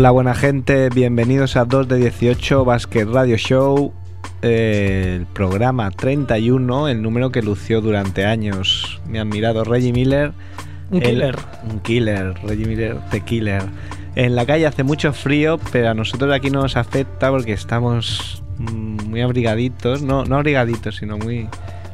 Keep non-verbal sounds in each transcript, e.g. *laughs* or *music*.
Hola buena gente, bienvenidos a 2 de 18 Basket Radio Show, eh, el programa 31, el número que lució durante años mi admirado Reggie Miller. Un El- killer. un killer, Reggie Miller, The Killer. En la calle hace mucho frío, pero a nosotros aquí no nos afecta porque estamos mm, muy abrigaditos, no, no abrigaditos, sino muy,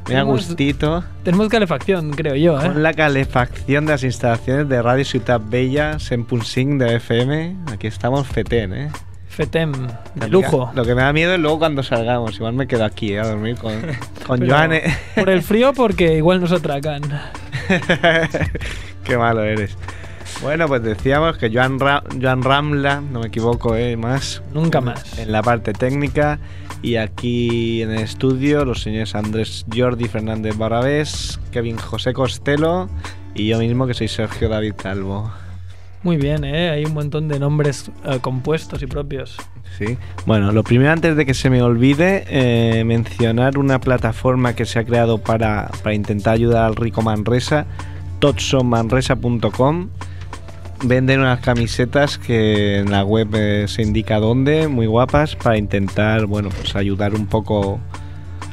muy a Tenemos- gustito. Tenemos calefacción, creo yo, ¿eh? Con la calefacción de las instalaciones de Radio Ciudad Bella, Sempulsing de FM, aquí estamos fetén, ¿eh? FETEM, de lujo. Lo que me da miedo es luego cuando salgamos, igual me quedo aquí ¿eh? a dormir con, *laughs* con Joan. ¿eh? Por el frío, porque igual nos atracan. *laughs* Qué malo eres. Bueno, pues decíamos que Joan, Ra- Joan Ramla, no me equivoco, ¿eh? más Nunca más. en la parte técnica. Y aquí en el estudio, los señores Andrés Jordi Fernández Barabés, Kevin José Costello y yo mismo, que soy Sergio David Calvo. Muy bien, ¿eh? Hay un montón de nombres eh, compuestos y propios. Sí. Bueno, lo primero antes de que se me olvide, eh, mencionar una plataforma que se ha creado para, para intentar ayudar al rico Manresa, totsonmanresa.com. Venden unas camisetas que en la web eh, se indica dónde, muy guapas, para intentar, bueno, pues ayudar un poco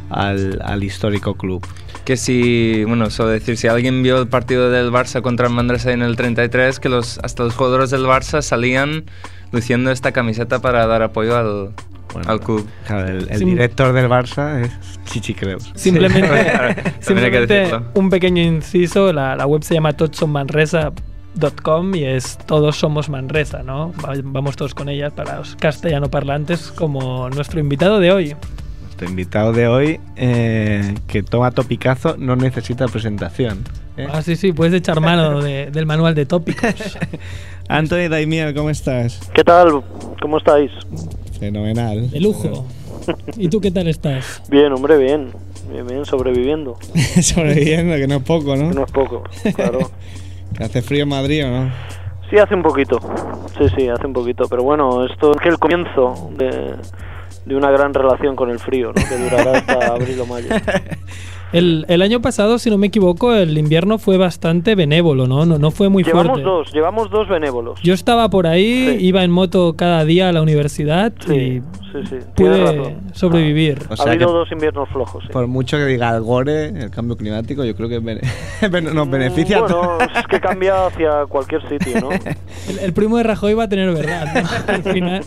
al, al histórico club. Que si, bueno, solo decir, si alguien vio el partido del Barça contra el Manresa en el 33, que los, hasta los jugadores del Barça salían luciendo esta camiseta para dar apoyo al, Bueno, al club. Claro, el, el Sim- director del Barça es Chichi Creus. *laughs* Simplemente, *laughs* que simplemente un pequeño inciso. La, la web se llama y es Todos Somos Manresa, ¿no? Va- Vamos todos con ellas para los castellano parlantes, como nuestro invitado de hoy. Nuestro invitado de hoy, eh, que toma topicazo, no necesita presentación. ¿eh? Ah, sí, sí, puedes echar mano de- del manual de tópicos. *laughs* Anthony Daimiel, ¿cómo estás? ¿Qué tal? ¿Cómo estáis? Fenomenal. De lujo. ¿Y tú qué tal estás? *laughs* Bien, hombre, bien. Bien, bien, sobreviviendo. *laughs* Sobreviviendo, que no es poco, Que ¿no? no es poco, claro. Que hace frío en Madrid, ¿o no? Sí, hace un poquito. Sí, sí, hace un poquito. Pero bueno, esto es el comienzo de, de una gran relación con el frío, ¿no? Que durará hasta *laughs* abril o mayo. El, el año pasado, si no me equivoco, el invierno fue bastante benévolo, ¿no? No, no fue muy llevamos fuerte. dos, llevamos dos benévolos. Yo estaba por ahí, Sí. iba en moto cada día a la universidad Sí, y sí, sí. Tienes pude razón. sobrevivir. O Ha sea habido dos inviernos flojos. sí. por mucho que diga el Gore, el cambio climático, yo creo que bene- *laughs* nos beneficia Mm, a Bueno, todos. es que cambia hacia cualquier sitio, ¿no? *laughs* El, el primo de Rajoy va a tener verdad, ¿no? *laughs* Al final.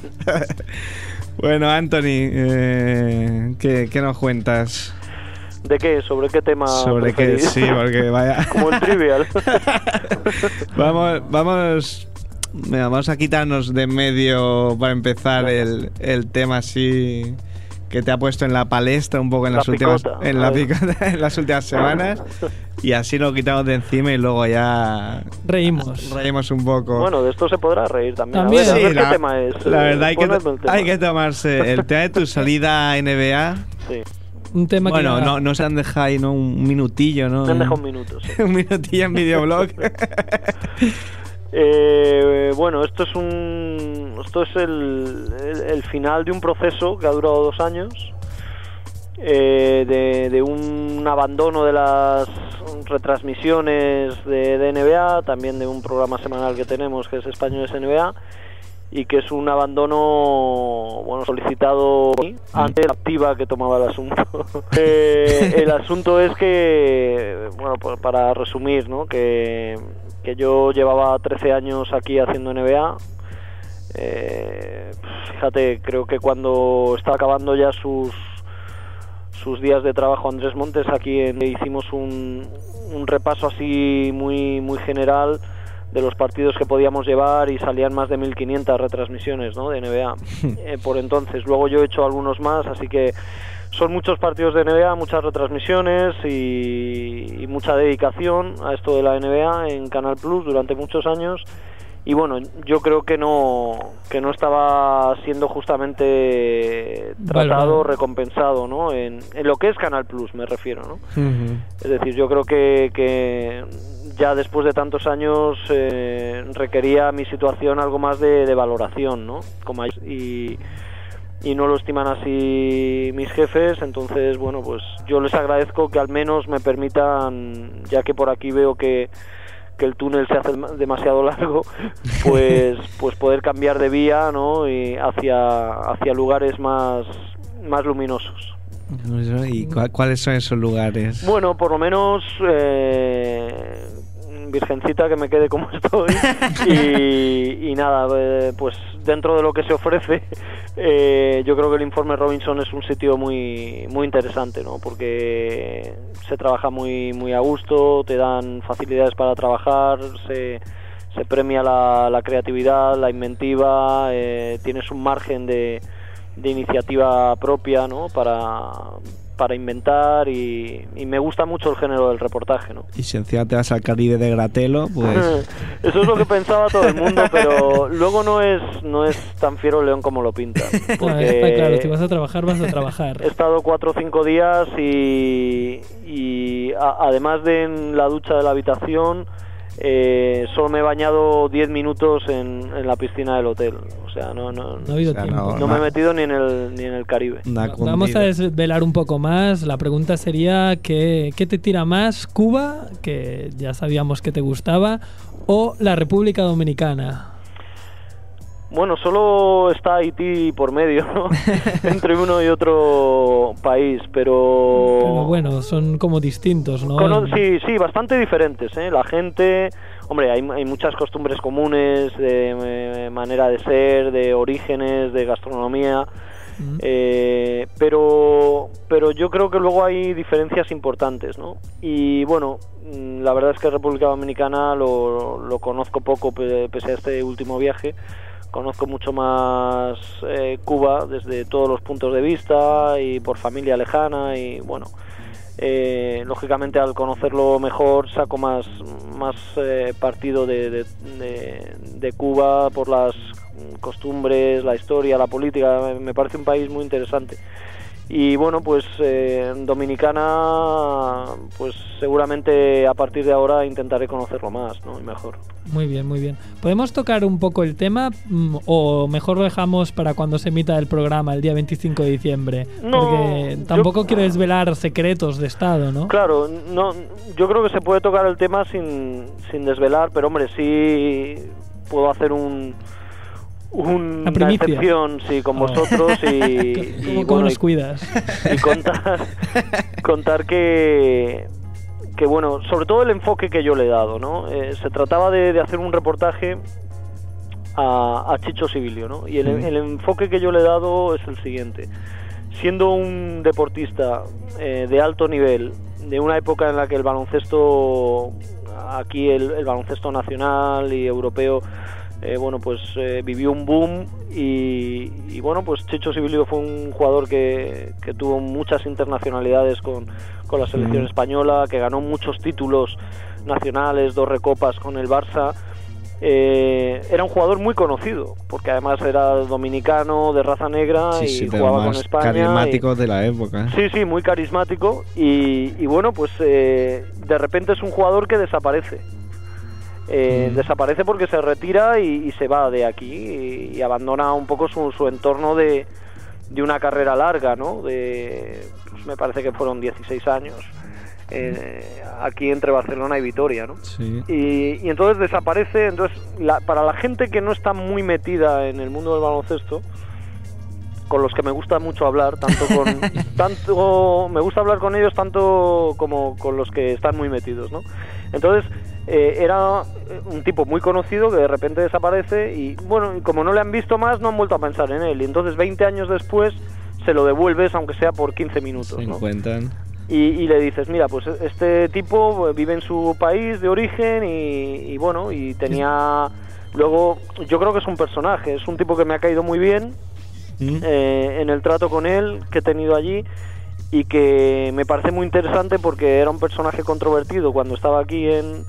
Bueno, Anthony, eh, ¿qué, qué nos cuentas? ¿De qué? ¿Sobre qué tema? Sobre qué, sí, porque vaya. *laughs* Como el trivial. *laughs* Vamos, vamos, mira, vamos a quitarnos de en medio para empezar el, el tema así que te ha puesto en la palestra un poco en La las últimas picota, en, la a ver. picota, *laughs* en las últimas semanas y así lo quitamos de encima y luego ya Reímos. reímos un poco. Bueno, de esto se podrá reír también. También. A ver, a Sí, ver la, qué tema es. la eh, verdad hay que, ponedme el tema. hay que tomarse el tema de tu salida a NBA. Sí, Un tema Bueno, que no, no se han dejado ahí ¿no? un minutillo, ¿no? me han dejado un minuto. sí. *laughs* un minutillo en videoblog. *laughs* Eh, bueno, esto es un, esto es el, el- el final de un proceso que ha durado dos años, eh, de, de un abandono de las retransmisiones de, de NBA, también de un programa semanal que tenemos que es Españoles NBA y que es un abandono bueno solicitado por mí, ante la activa que tomaba el asunto. *laughs* Eh, el asunto es que, bueno, pa- para resumir, ¿no? que, que yo llevaba 13 años aquí haciendo NBA. Eh, fíjate, creo que cuando estaba acabando ya sus sus días de trabajo Andrés Montes aquí en- hicimos un, un repaso así muy muy general de los partidos que podíamos llevar y salían más de 1500 retransmisiones ¿no? de NBA *laughs* eh, por entonces. Luego yo he hecho algunos más, así que son muchos partidos de NBA, muchas retransmisiones y, y mucha dedicación a esto de la NBA en Canal Plus durante muchos años y bueno yo creo que no que no estaba siendo justamente tratado Valorado. recompensado no en, en lo que es Canal Plus me refiero no es decir yo creo que, que ya después de tantos años eh, requería mi situación algo más de, de valoración no como hay- y y no lo estiman así mis jefes, entonces bueno, pues yo les agradezco que al menos me permitan, ya que por aquí veo que, que el túnel se hace dem- demasiado largo, *laughs* pues pues poder cambiar de vía, ¿no? Y hacia hacia lugares más más luminosos. ¿Y cuáles son esos lugares? Bueno, por lo menos eh, virgencita que me quede como *laughs* estoy *laughs* y, y nada, eh, pues dentro de lo que se ofrece, *laughs* eh, yo creo que el informe Robinson es un sitio muy muy interesante, ¿no? Porque se trabaja muy muy a gusto, te dan facilidades para trabajar, se se premia la, la creatividad, la inventiva, eh, tienes un margen de, de iniciativa propia, ¿no? Para, para inventar y, y me gusta mucho el género del reportaje, ¿no? Y si encima te vas al Caribe de Gratelo, pues... *laughs* Eso es lo que pensaba todo el mundo, pero luego no es no es tan fiero el león como lo pinta. *laughs* Claro, porque está claro, si vas a trabajar, vas a trabajar. He estado cuatro o cinco días y, y a- además de en la ducha de la habitación, eh, solo me he bañado 10 minutos en, en la piscina del hotel. O sea, no, no, No ha habido O sea, tiempo. no- no me he metido ni en el, ni en el Caribe. Vamos a desvelar un poco más. La pregunta sería, ¿qué, qué te tira más? ¿Cuba, que ya sabíamos que te gustaba, o la República Dominicana? Bueno, solo está Haití por medio, ¿no? *laughs* entre uno y otro país, pero... Pero bueno, son como distintos, ¿no? Cono- sí, sí, bastante diferentes. ¿eh? La gente, hombre, hay, hay muchas costumbres comunes de eh, manera de ser, de orígenes, de gastronomía, Mm. eh, pero, pero yo creo que luego hay diferencias importantes, ¿no? Y bueno, mm, la verdad es que República Dominicana lo, lo conozco poco pe- pese a este último viaje. Conozco mucho más eh, Cuba desde todos los puntos de vista y por familia lejana y bueno, eh, lógicamente al conocerlo mejor saco más, más eh, partido de, de- Cuba por las costumbres, la historia, la política. Me parece un país muy interesante. Y bueno, pues eh, Dominicana, pues seguramente a partir de ahora intentaré conocerlo más ¿no? y mejor. Muy bien, muy bien. ¿Podemos tocar un poco el tema mm, o mejor lo dejamos para cuando se emita el programa el día 25 de diciembre? No, Porque yo- tampoco quiero desvelar secretos de Estado, ¿no? Claro, no, yo creo que se puede tocar el tema sin, sin desvelar, pero hombre, sí puedo hacer un, una excepción sí, con Oh. vosotros y, ¿Cómo, *laughs* y, cómo bueno, nos cuidas? *laughs* y contar, contar que, que, bueno, sobre todo el enfoque que yo le he dado, ¿no? Eh, se trataba de, de hacer un reportaje a, a Chicho Sibilio, ¿no? Y el, Mm. el enfoque que yo le he dado es el siguiente. Siendo un deportista eh, de alto nivel, de una época en la que el baloncesto, aquí el, el baloncesto nacional y europeo, eh, bueno, pues eh, vivió un boom y, y, bueno, pues Chicho Sibilio fue un jugador que, que tuvo muchas internacionalidades con, con la selección Mm. española, que ganó muchos títulos nacionales, dos recopas con el Barça. Eh, era un jugador muy conocido, porque además era dominicano, de raza negra Sí, y sí, jugaba con España. y- carismáticos de la época. Sí, sí, muy carismático y, y bueno, pues eh, de repente es un jugador que desaparece. Eh, Mm. Desaparece porque se retira y, y se va de aquí y, y abandona un poco su, su entorno de, de una carrera larga, ¿no? De, pues me parece que fueron 16 años eh, aquí entre Barcelona y Vitoria, ¿no? Sí. Y, y entonces desaparece. Entonces, la- para la gente que no está muy metida en el mundo del baloncesto, con los que me gusta mucho hablar, tanto con *laughs* tanto me gusta hablar con ellos tanto como con los que están muy metidos, ¿no? Entonces eh, era un tipo muy conocido que de repente desaparece y bueno, y como no le han visto más, no han vuelto a pensar en él. Y entonces 20 años después se lo devuelves, aunque sea por 15 minutos, Se ¿no? encuentran. y, y le dices, mira, pues este tipo vive en su país de origen y, y bueno, y tenía... Luego, yo creo que es un personaje, es un tipo que me ha caído muy bien ¿Mm? eh, en el trato con él que he tenido allí y que me parece muy interesante porque era un personaje controvertido cuando estaba aquí en,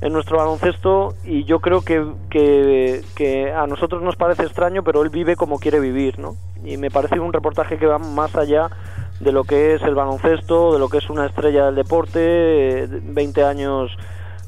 en nuestro baloncesto y yo creo que, que, que a nosotros nos parece extraño, pero él vive como quiere vivir, ¿no? Y me parece un reportaje que va más allá de lo que es el baloncesto, de lo que es una estrella del deporte, eh, 20 años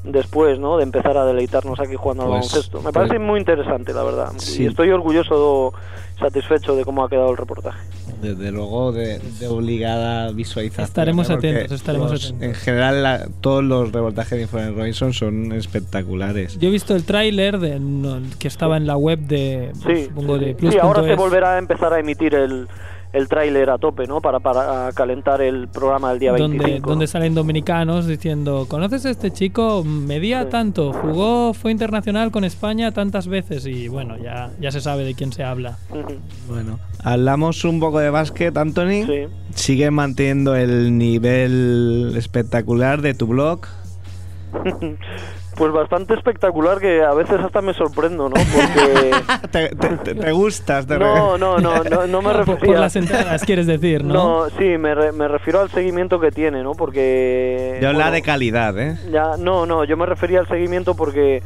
después, ¿no? De empezar a deleitarnos aquí jugando al Pues, baloncesto. Me pues- parece muy interesante, la verdad. Sí. Y estoy orgulloso, satisfecho de cómo ha quedado el reportaje. Desde luego de, de obligada visualización. Estaremos ¿eh? Porque atentos, estaremos los- atentos. En general, la- todos los reportajes de Informe Robinson son espectaculares. Yo he visto el tráiler de- no, que estaba en la web de, Sí, supongo, sí, de sí. Plus. Sí, ahora se volverá a empezar a emitir el, el tráiler a tope, ¿no? Para, para calentar el programa del día 25. donde, ¿no? donde salen dominicanos diciendo, ¿conoces a este chico? Medía Sí. tanto, jugó, fue internacional con España tantas veces y bueno, ya, ya se sabe de quién se habla. Bueno, hablamos un poco de básquet, Anthony. Sí. Sigue manteniendo el nivel espectacular de tu blog. *laughs* Pues bastante espectacular que a veces hasta me sorprendo, ¿no? Porque... *laughs* te, te- te- te gustas, te No, no, no, no, no me *laughs* Por, por las entradas, quieres decir, ¿no? No, sí, me, re- me refiero al seguimiento que tiene, ¿no? Porque... Yo habla bueno, de calidad, ¿eh? Ya, no, no, yo me refería al seguimiento porque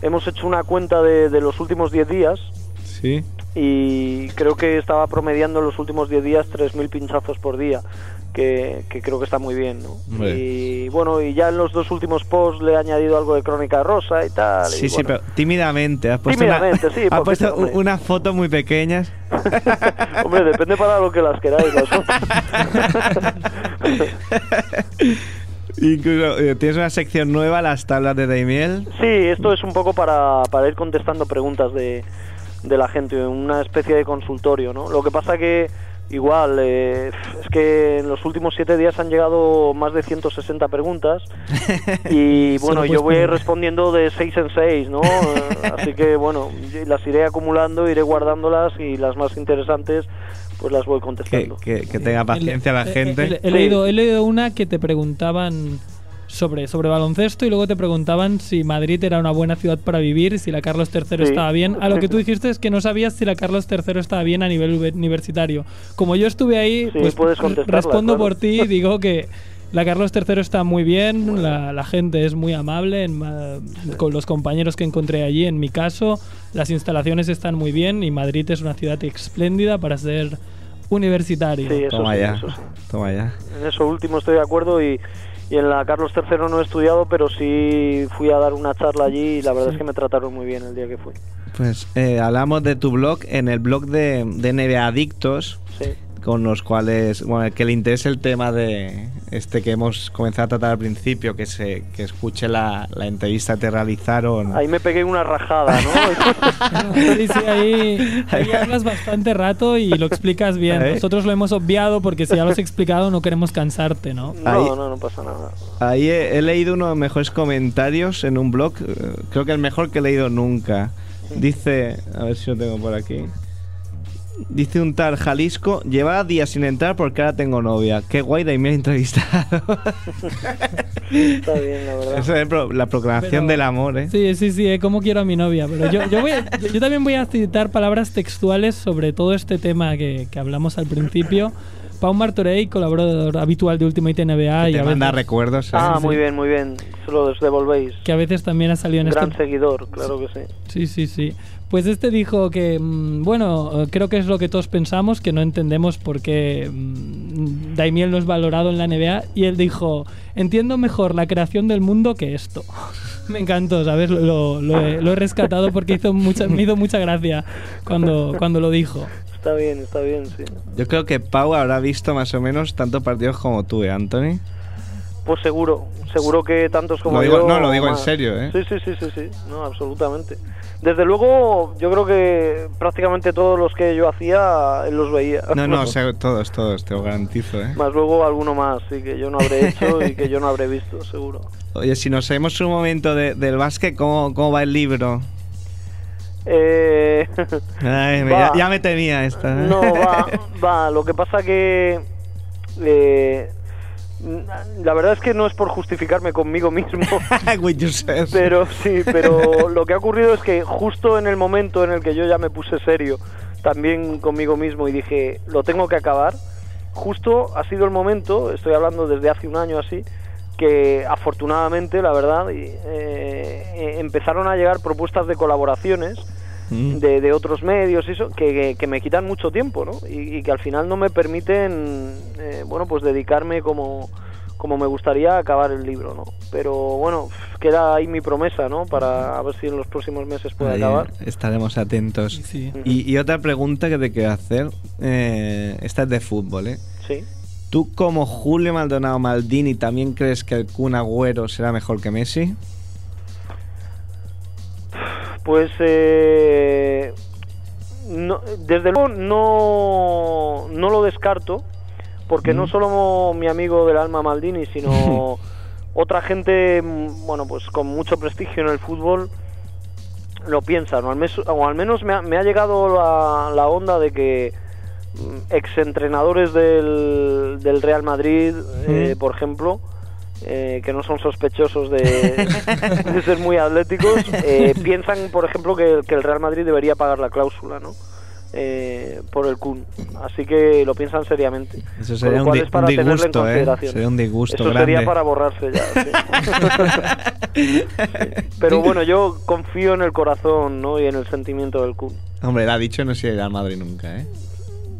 hemos hecho una cuenta de, de los últimos 10 días Sí. y creo que estaba promediando en los últimos 10 días 3.000 pinchazos por día, que, que creo que está muy bien, ¿no? Hombre. Y bueno, y ya en los dos últimos posts le he añadido algo de Crónica Rosa y tal. y Sí, sí, bueno. pero tímidamente. Has puesto Tímidamente, una, sí, *laughs* Has puesto hombre. unas fotos muy pequeñas. *laughs* Hombre, depende para lo que las queráis. *laughs* Incluso eh, tienes una sección nueva, las tablas de Daimiel. Sí, esto es un poco para, para ir contestando preguntas de, de la gente, una especie de consultorio, ¿no? Lo que pasa que igual, eh, es que en los últimos siete días han llegado más de 160 preguntas *laughs* y bueno, yo voy poner. respondiendo de seis en seis, ¿no? Eh, *laughs* Así que bueno, las iré acumulando, iré guardándolas y las más interesantes pues las voy contestando. que- que tenga paciencia la He- he- gente. He, he leído, he leído una que te preguntaban sobre, sobre baloncesto y luego te preguntaban si Madrid era una buena ciudad para vivir, si la Carlos III Sí. estaba bien. A lo que tú dijiste es que no sabías si la Carlos III estaba bien a nivel universitario. Como yo estuve ahí, Sí, pues puedes respondo claro. por ti y digo que la Carlos III está muy bien, la, la gente es muy amable en con los compañeros que encontré allí. En mi caso, las instalaciones están muy bien y Madrid es una ciudad espléndida para ser universitario. Sí, eso Toma sí, ya. eso sí. Toma ya. En eso último estoy de acuerdo y, y en la Carlos III no he estudiado, pero sí fui a dar una charla allí y la verdad Sí. es que me trataron muy bien el día que fui. Pues eh, hablamos de tu blog en el blog de, de NBA Adictos, Sí. Con los cuales, bueno, que le interese el tema de este que hemos comenzado a tratar al principio, que se que escuche la, la entrevista que te realizaron. Ahí me pegué una rajada, ¿no? *laughs* Sí, sí, ahí, ahí hablas bastante rato y lo explicas bien. ¿Eh? Nosotros lo hemos obviado porque si ya lo has explicado no queremos cansarte, ¿no? Ahí- no, no, no pasa nada. Ahí he, he leído uno de los mejores comentarios en un blog, eh, creo que el mejor que he leído nunca. Dice, a ver si lo tengo por aquí. Dice un tal Jalisco, llevaba días sin entrar porque ahora tengo novia. Qué guay de me entrevistado. Está bien, la verdad. Eso es pro- la proclamación Pero- del amor, ¿eh? Sí, sí, sí, cómo quiero a mi novia. Pero yo, yo, voy a- yo- yo también voy a citar palabras textuales sobre todo este tema que, que hablamos al principio. Pau Martorey, colaborador habitual de Ultimate NBA y Te a manda veces, recuerdos. ¿eh? Ah, muy bien, muy bien. Se lo devolvéis. que a veces también ha salido en este Gran seguidor, claro que sí. Sí, sí, sí. Pues este dijo que, mm, bueno, eh, creo que es lo que todos pensamos, que no entendemos por qué mm, Daimiel no es valorado en la NBA. Y él dijo, entiendo mejor la creación del mundo que esto. *laughs* Me encantó, ¿sabes? Lo, lo he, lo he rescatado porque hizo mucha, me hizo mucha gracia cuando, cuando lo dijo. Está bien, está bien, sí. Yo creo que Pau habrá visto más o menos tantos partidos como tú, ¿eh, Anthony? Pues seguro, seguro que tantos como Lo digo- yo. no, lo digo en serio, ¿eh? Sí, sí, sí, sí, sí, no, absolutamente. Desde luego, yo creo que prácticamente todos los que yo hacía, él los veía. No, no, *laughs* todos, todos, te lo garantizo, ¿eh? Más luego alguno más, sí, que yo no habré hecho *laughs* y que yo no habré visto, seguro. Oye, si nos sabemos un momento de- del básquet, ¿cómo, ¿cómo va el libro? Eh, *laughs* Ay, ya, ya me temía esta. ¿eh? no, va, va. Lo que pasa que eh, la verdad es que no es por justificarme conmigo mismo, *laughs* pero sí, pero lo que ha ocurrido es que justo en el momento en el que yo ya me puse serio, también conmigo mismo y dije, lo tengo que acabar, justo ha sido el momento, estoy hablando desde hace un año así, que afortunadamente, la verdad, eh, eh, empezaron a llegar propuestas de colaboraciones Mm. de, de otros medios y eso que, que- que me quitan mucho tiempo ¿no? y, y que al final no me permiten eh, bueno pues dedicarme como como me gustaría a acabar el libro no pero bueno queda ahí mi promesa no para a ver si en los próximos meses puede Ahí acabar estaremos atentos. Sí. Y, y otra pregunta que te quiero hacer, eh, esta es de fútbol, ¿eh? sí ¿Tú como Julio Maldonado Maldini también crees que el Kun Agüero será mejor que Messi? Pues eh, no- desde luego no, no lo descarto, porque no solo mi amigo del alma Maldini, sino *laughs* otra gente, mm, bueno, pues con mucho prestigio en el fútbol lo piensan, o al, mes- o al menos me ha, me ha llegado la, la onda de que mm, exentrenadores del, del Real Madrid, eh, por ejemplo, eh, que no son sospechosos de, *laughs* de ser muy atléticos, eh, piensan, por ejemplo, que, que el Real Madrid debería pagar la cláusula, ¿no? Eh, por el Kun. Así que lo piensan seriamente. Eso sería un, di- es para un tenerlo en disgusto, ¿eh? consideración. Sería un disgusto Eso grande. sería para borrarse ya. sí. *laughs* Pero bueno, yo confío en el corazón ¿no? y en el sentimiento del Kun. Hombre, él ha dicho no se irá al Madrid nunca, ¿eh?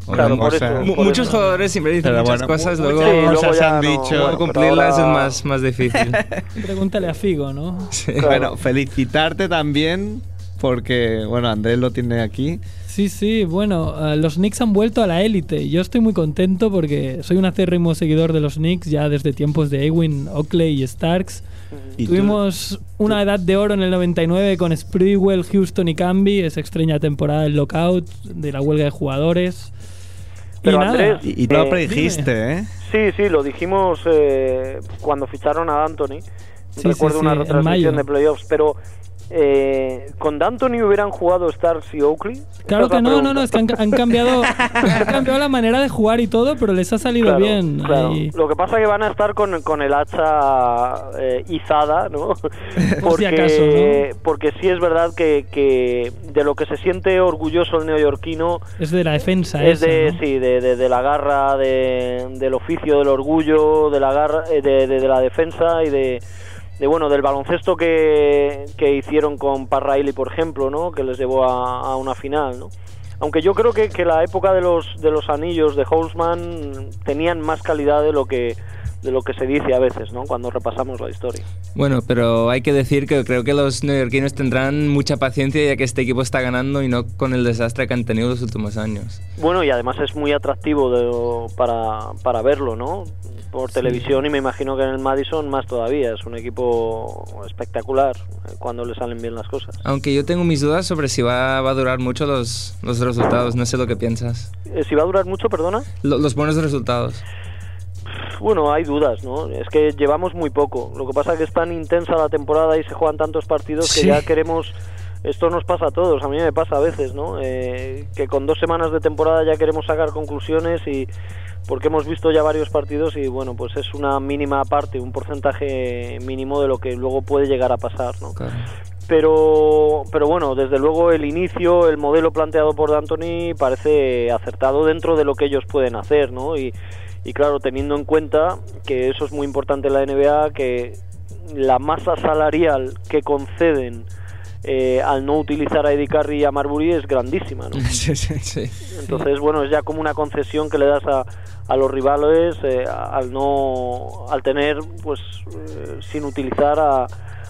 Claro, Otra por cosa- eso. Mu- por Muchos eso. jugadores siempre dicen Pero muchas bueno, cosas, luego Sí, cosas luego ya han no- dicho. bueno, cumplirlas ahora- es más, más difícil. *laughs* Pregúntale a Figo, ¿no? Sí. Claro. Bueno, felicitarte también porque, bueno, Andrés lo tiene aquí. Sí, sí, bueno, eh, los Knicks han vuelto a la élite. Yo estoy muy contento porque soy un acérrimo seguidor de los Knicks ya desde tiempos de Ewing, Oakley y Starks. Y tú- Tuvimos una edad de oro en el 99 con Sprewell, Houston y Camby, esa extraña temporada del lockout, de la huelga de jugadores. Pero y nada, Andrés, y, y tú lo Eh, predijiste, ¿eh? Sí, sí, lo dijimos eh, cuando ficharon a D'Antoni. Sí, Recuerdo sí, una sí, retransmisión de playoffs, pero eh, ¿con D'Antoni hubieran jugado Stars y Oakley? Claro que no, no, no, es que han, han cambiado, han cambiado la manera de jugar y todo, pero les ha salido Claro, bien. claro. Lo que pasa es que van a estar con, con el hacha eh, izada, ¿no? *laughs* Por si acaso, ¿no? porque sí es verdad que, que de lo que se siente orgulloso el neoyorquino Es de la defensa. es esa, de, ¿no? sí, de, de- de la garra, de- del oficio del orgullo, de la garra, eh, de, de- de la defensa y de, de, bueno del baloncesto que, que hicieron con Pat Riley, por ejemplo, ¿no? Que les llevó a, a una final, ¿no? Aunque yo creo que, que la época de los de los anillos de Holzman tenían más calidad de lo que de lo que se dice a veces, ¿no? Cuando repasamos la historia. Bueno, pero hay que decir que creo que los neoyorquinos tendrán mucha paciencia ya que este equipo está ganando y no con el desastre que han tenido los últimos años. Bueno, y además es muy atractivo de- para, para verlo, ¿no? Por televisión y me imagino que en el Madison más todavía. Es un equipo espectacular eh, cuando le salen bien las cosas. Aunque yo tengo mis dudas sobre si va, va a durar mucho los, los resultados, no sé lo que piensas. Eh, si va a durar mucho, perdona. Lo- los buenos resultados. Bueno, hay dudas, ¿no? Es que llevamos muy poco. Lo que pasa es que es tan intensa la temporada y se juegan tantos partidos que ya queremos... Esto nos pasa a todos, a mí me pasa a veces, ¿no? Eh, que con dos semanas de temporada ya queremos sacar conclusiones y porque hemos visto ya varios partidos y bueno, pues es una mínima parte, un porcentaje mínimo de lo que luego puede llegar a pasar, ¿no? Claro. pero pero bueno desde luego el inicio el modelo planteado por D'Antoni parece acertado dentro de lo que ellos pueden hacer no y, y claro teniendo en cuenta que eso es muy importante en la NBA que la masa salarial que conceden eh, al no utilizar a Eddie Curry y a Marbury es grandísima ¿no? *laughs* Sí, sí. Sí. entonces bueno es ya como una concesión que le das a, a los rivales eh, al no al tener pues eh, sin utilizar a,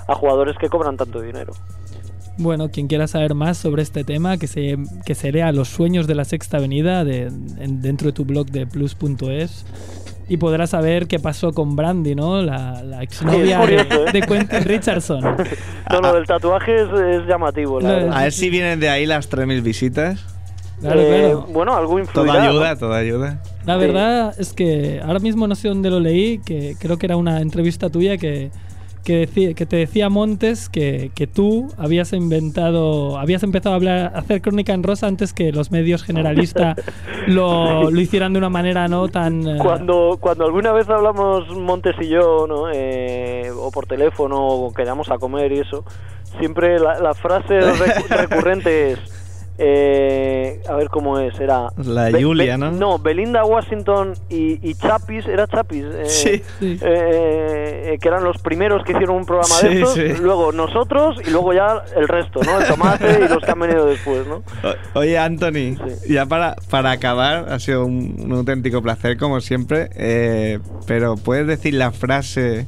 a jugadores que cobran tanto dinero Bueno, quien quiera saber más sobre este tema, que se, que se lea Los sueños de la Sexta Avenida de, en- dentro de tu blog de plus.es y podrás saber qué pasó con Brandy, ¿no? La, la exnovia Sí, es curioso, de, ¿eh? de Quentin Richardson. No, lo del tatuaje es, es llamativo, la verdad. A ver si vienen de ahí las 3.000 visitas. Claro, Eh, claro. Bueno, algo influirá. Toda ¿no? ayuda, toda ayuda. La sí. verdad es que ahora mismo no sé dónde lo leí, que creo que era una entrevista tuya que que, te decía Montes que, que tú habías inventado, habías empezado a hablar, a hacer crónica en rosa antes que los medios generalistas *laughs* lo, lo hicieran de una manera no tan... eh, Cuando, cuando alguna vez hablamos Montes y yo, ¿no? Eh, o por teléfono, o quedamos a comer y eso, siempre la, la frase *laughs* recu- recurrente es, eh, a ver cómo es, era... La de Julia, ¿no? No, Belinda Washington y, y Chapis, era Chapis, eh, Sí. Sí. eh, que eran los primeros que hicieron un programa Sí, de estos, sí. luego nosotros y luego ya el resto, ¿no? El tomate y los que han venido después, ¿no? O- Oye, Anthony, Sí. ya para, para acabar, ha sido un, un auténtico placer, como siempre. eh, pero ¿puedes decir la frase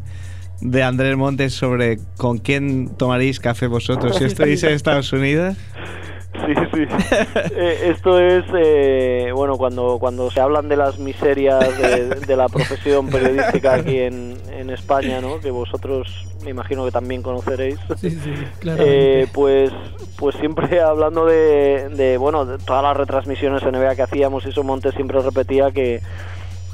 de Andrés Montes sobre con quién tomaréis café vosotros si estuvierais en *laughs* Estados Unidos? Sí, sí. Eh, esto es, eh, bueno, cuando, cuando se hablan de las miserias de, de la profesión periodística aquí en, en España, ¿no? Que vosotros me imagino que también conoceréis. Sí, sí. Eh, pues, pues siempre *laughs* hablando de, de, bueno, de todas las retransmisiones NBA que hacíamos, y eso Montes siempre repetía que,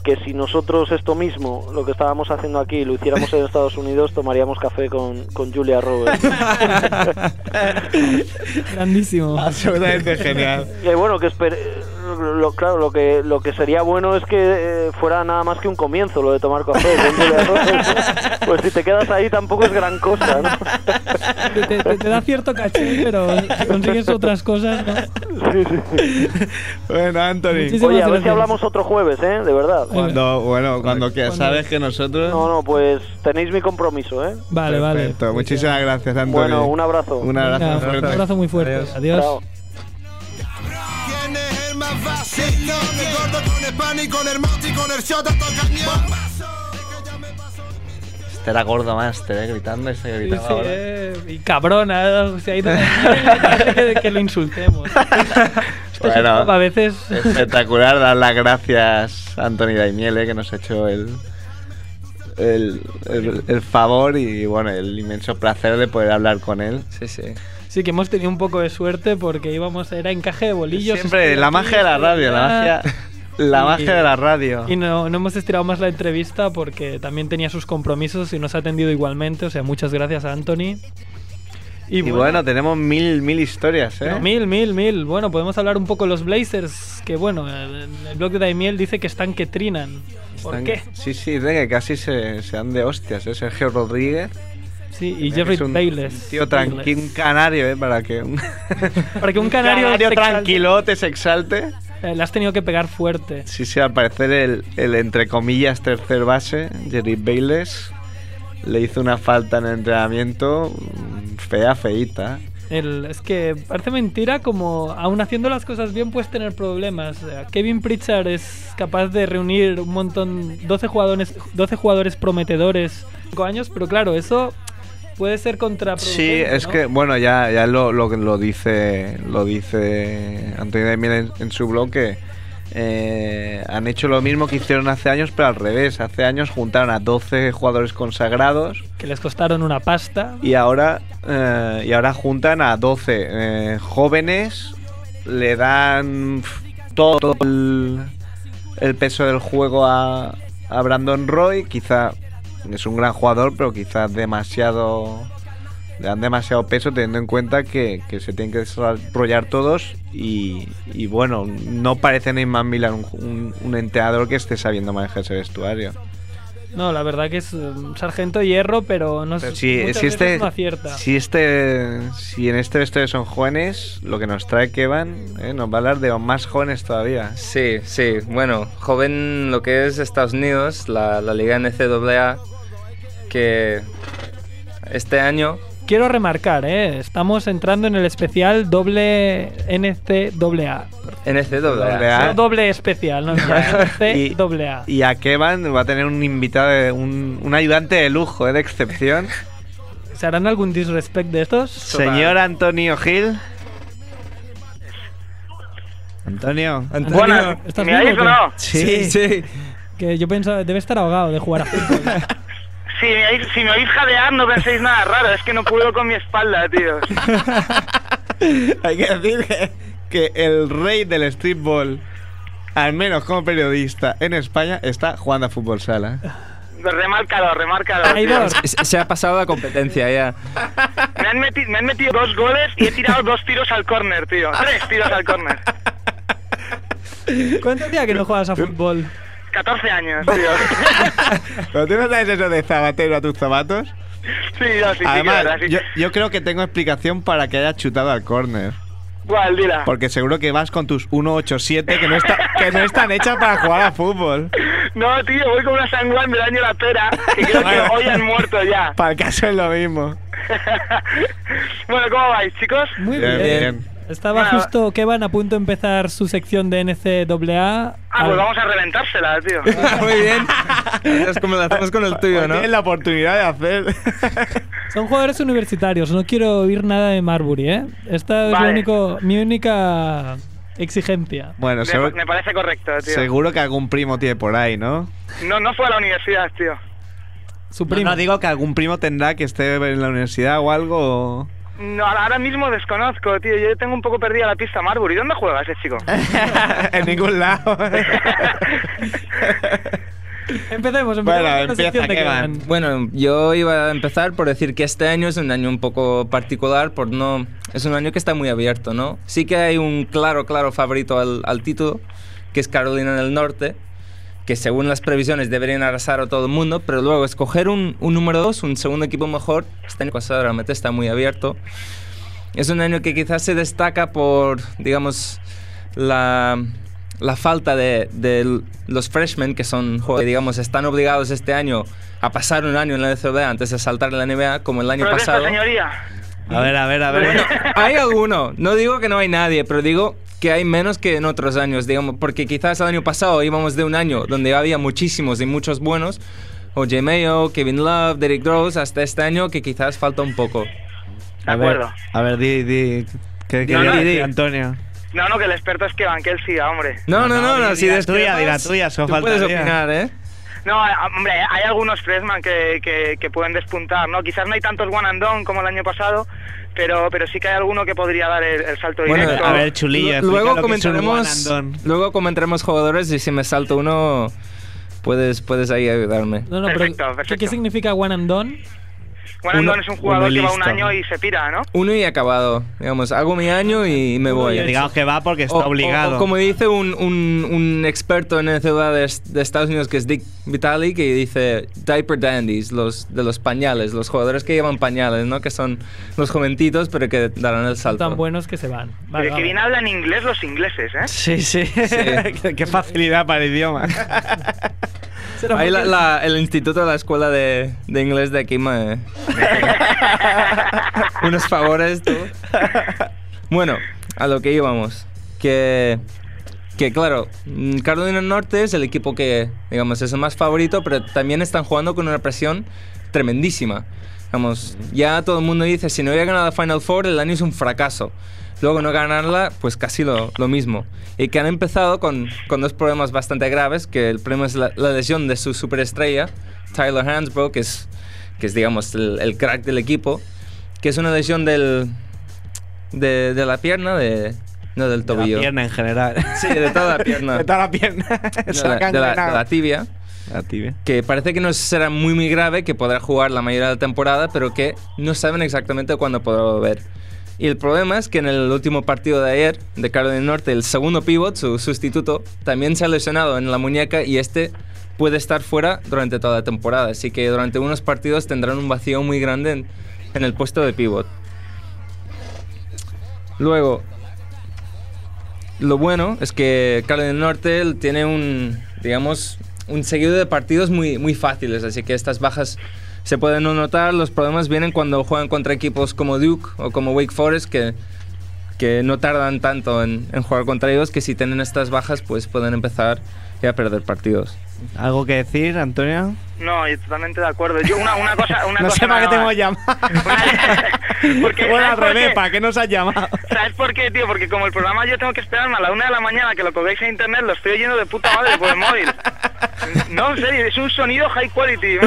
que si nosotros esto mismo, lo que estábamos haciendo aquí, lo hiciéramos en Estados Unidos, tomaríamos café con, con Julia Roberts. *laughs* Grandísimo. Absolutamente genial. Y bueno, que esper- lo, claro, lo que lo que sería bueno es que eh, fuera nada más que un comienzo lo de tomar café. Roberts. pues si te quedas ahí tampoco es gran cosa, ¿no? Te, te- te- da cierto caché, pero si consigues otras cosas, ¿no? Bueno, Anthony, Muchísimas Oye, a ver si gracias. hablamos otro jueves, ¿eh? De verdad. cuando, bueno, cuando sabes que nosotros... No, no, pues tenéis mi compromiso, ¿eh? Vale, vale. Perfecto. Muchísimas gracias, Anthony. Bueno, un abrazo. Un abrazo Venga, un abrazo muy fuerte. Adiós. Adiós. Más vacío? Me corto con el pan y con el moti, con el shot hasta el cañón. Este era gordo más, eh, gritando, este Sí, gritaba sí, ahora. eh, y cabrona, se ha ido que, que lo insultemos. *laughs* Esto es Bueno. a veces Espectacular, dar las gracias a Anthony Daimiel, eh, que nos ha hecho el, el, el- el favor y bueno, el inmenso placer de poder hablar con él. Sí, sí. Sí que hemos tenido un poco de suerte porque íbamos era encaje de bolillos. Siempre la magia de la radio, la magia, la Y- magia de la radio. Y no, no hemos estirado más la entrevista porque también tenía sus compromisos y nos ha atendido igualmente. O sea, muchas gracias a Anthony. Y bueno, tenemos mil, mil historias, ¿eh? No, mil, mil, mil. Bueno, podemos hablar un poco de los Blazers, que bueno, el, el blog de Daimiel dice que están que trinan. ¿Por Están- qué? Sí, sí, de que casi se, se dan de hostias, ¿eh? Sergio Rodríguez. Sí, y Jeffrey es un, Bayless. tío tranquilo, un canario, ¿eh? Para que un, *laughs* Para que un canario, exalte. tranquilote se exalte. Eh, le has tenido que pegar fuerte. Sí, sí, al parecer el, el entre comillas tercer base, Jerry Bayless, le hizo una falta en el entrenamiento mm, fea, feíta. El- es que parece mentira como aún haciendo las cosas bien puedes tener problemas. Kevin Pritchard es capaz de reunir un montón, 12 jugadores, 12 jugadores prometedores, 5 años, pero claro, eso puede ser contraproducente. Sí, es ¿no? que, bueno, ya, ya lo, lo, lo dice lo dice Antonio Demiel en, en su blog que eh, han hecho lo mismo que hicieron hace años, pero al revés. Hace años juntaron a 12 jugadores consagrados que les costaron una pasta. y ahora, eh, y ahora juntan a 12 eh, jóvenes, le dan todo el, el peso del juego a, a Brandon Roy. Quizá es un gran jugador, pero quizás demasiado. Le dan demasiado peso teniendo en cuenta que, se tienen que desarrollar todos y, y bueno, no parece Neymar Milan un, un, que esté sabiendo manejar ese vestuario. No, la verdad que es un sargento hierro, pero no sé. si, si este, no acierta. si este, si en este vestuario son jóvenes, lo que nos trae Kevan, eh, nos va a hablar de más jóvenes todavía. Sí, sí. Bueno, joven lo que es Estados Unidos, la, la Liga NCAA, que este año Quiero remarcar, ¿eh? estamos entrando en el especial doble NCAA. NCAA. No doble especial, no, *laughs* Y- NCAA. Y a Kevan va a tener un invitado, de- un, un ayudante de lujo, eh, de excepción. ¿Se harán algún disrespect de estos? Señor Antonio Gil. Antonio. Buenas. ¿Estás ¿Me oís o? Sí, sí. Que yo pensaba, debe estar ahogado de jugar a fútbol. *laughs* Si me, oís, si me oís jadear, no penséis nada raro, es que no puedo con mi espalda, tío. *laughs* Hay que decir que, que el rey del streetball, al menos como periodista en España, está jugando a fútbol sala. Remárcalo, remárcalo. Se, se ha pasado la competencia ya. Me han, meti- me han metido dos goles y he tirado dos tiros al córner, tío. Tres tiros al córner. ¿Cuánto día que no juegas a fútbol? 14 años, tío. *laughs* ¿Pero tú no sabes eso de zabatero a tus zapatos? Sí, no, sí, sí, Además, sí. yo, yo creo que tengo explicación para que hayas chutado al córner. ¿Cuál, dila? Porque seguro que vas con tus 187 que no, está, que no están hechas para jugar a fútbol. No, tío, voy con una sanguán del año la pera, que creo que hoy han muerto ya. Para el caso es lo mismo. *laughs* bueno, ¿cómo vais, chicos? Muy Bien, bien. bien. Estaba Bueno. justo que van a punto de empezar su sección de NCAA. Ah, pues vamos a reventársela, tío. *laughs* Muy bien. Es como lo hacemos con el tuyo, ¿no? Tienes la oportunidad de hacer. *laughs* Son jugadores universitarios, no quiero oír nada de Marbury, ¿eh? Esta es Vale. único, mi única exigencia. bueno, Me, me parece correcto, tío. seguro que algún primo tiene por ahí, ¿no? No, no fue a la universidad, tío. Su No, primo. no, digo que algún primo tendrá que esté en la universidad o algo. o- No, ahora ahora mismo desconozco, tío. Yo tengo un poco perdida la pista Marbury. ¿Dónde juega ese chico? *laughs* en ningún lado. *laughs* Empecemos, empecemos Bueno, empieza, de. Bueno, yo iba a empezar por decir que este año es un año un poco particular, por no es un año que está muy abierto, ¿no? Sí que hay un claro, claro favorito al, al título, que es Carolina del Norte, que según las previsiones deberían arrasar a todo el mundo, pero luego escoger un, un número 2, un segundo equipo mejor, este año pasado realmente está muy abierto. Es un año que quizás se destaca por, digamos, la, la falta de, los freshmen, que son jugadores que, digamos, están obligados este año a pasar un año en la NCAA antes de saltar en la NBA, como el año pasado. señoría. A ver, a ver, a ver. Bueno, Hay alguno, no digo que no hay nadie, pero digo que hay menos que en otros años, digamos, porque quizás el año pasado íbamos de un año donde había muchísimos y muchos buenos, O.J. Mayo, Kevin Love, Derrick Rose, hasta este año que quizás falta un poco. De a ver, acuerdo. a ver, di, di. ¿Qué No, no, di. Antonio? No, no, que el experto es que Banquel siga, hombre. No, no, no, no, di si la discrepas, tuya, di la tuya, solo tú puedes opinar, ¿eh? No, hombre, hay algunos freshman que, que, que pueden despuntar, ¿no? Quizás no hay tantos one and done como el año pasado, pero, pero sí que hay alguno que podría dar el, el salto Bueno, directo. A ver, chulillo. Lu- luego comentaremos, one and done. luego comentaremos jugadores y si me salto uno, puedes, puedes ahí ayudarme. No, no, pero Perfecto, ¿qué- perfecto. ¿qué significa one and done? One and uno- done es un jugador que va un año y se pira, ¿no? Uno y acabado. Digamos, hago mi año y me voy. y Digamos que va porque está O- o- obligado. o como dice un, un, un experto en NCAA de, de Estados Unidos que es Dick Vitale, que dice diaper dandies, los de los pañales, los jugadores que llevan pañales, ¿no? Que son los joventitos, pero que darán el Son salto. tan buenos que se van. Vale, Pero que vale. bien hablan inglés los ingleses, ¿eh? Sí, sí. *laughs* qué, qué facilidad para el idioma. *laughs* Ahí la- la- el instituto de la escuela de, de inglés de aquí me... *laughs* unos favores, tú. Bueno, a lo que íbamos. Que, que claro, mm, Carolina Norte es el equipo que, digamos, es el más favorito, pero también están jugando con una presión tremendísima. Vamos, ya todo el mundo dice, si no hubiera ganado la Final Four, el año es un fracaso. Luego no ganarla, pues casi lo, lo mismo. Y que han empezado con, con dos problemas bastante graves, que el problema es la, la lesión de su superestrella, Tyler Hansbrough, que es, que es digamos, el, el crack del equipo, que es una lesión del, de, de la pierna, de, no del De la tobillo. pierna en general. Sí, de toda la pierna. *laughs* De toda la pierna. de, la *laughs* de la- de ganado. la tibia La tibia. que parece que no será muy muy grave, que podrá jugar la mayoría de la temporada, pero que no saben exactamente cuándo podrá volver. Y el problema es que en el último partido de ayer de Carolina Norte, el segundo pivot, su sustituto, también se ha lesionado en la muñeca y este puede estar fuera durante toda la temporada. Así que durante unos partidos tendrán un vacío muy grande en, el puesto de pivot. Luego, lo bueno es que Carolina del Norte tiene un, digamos, un seguido de partidos muy, muy fáciles, así que estas bajas se pueden no notar. Los problemas vienen cuando juegan contra equipos como Duke o como Wake Forest, que, que no tardan tanto en, en jugar contra ellos, que si tienen estas bajas, pues pueden empezar ya a perder partidos. ¿Algo que decir, Antonio? No, yo totalmente de acuerdo. Yo una, una cosa, una *laughs* no cosa sé para qué te hemos llamado. Porque, bueno, ¿sabes al por revés, qué? ¿para qué nos has llamado? ¿Sabes por qué, tío? Porque como el programa yo tengo que esperarme a la una de la mañana que lo colguéis en internet, lo estoy oyendo de puta madre por el móvil. No, en serio, es un sonido high quality.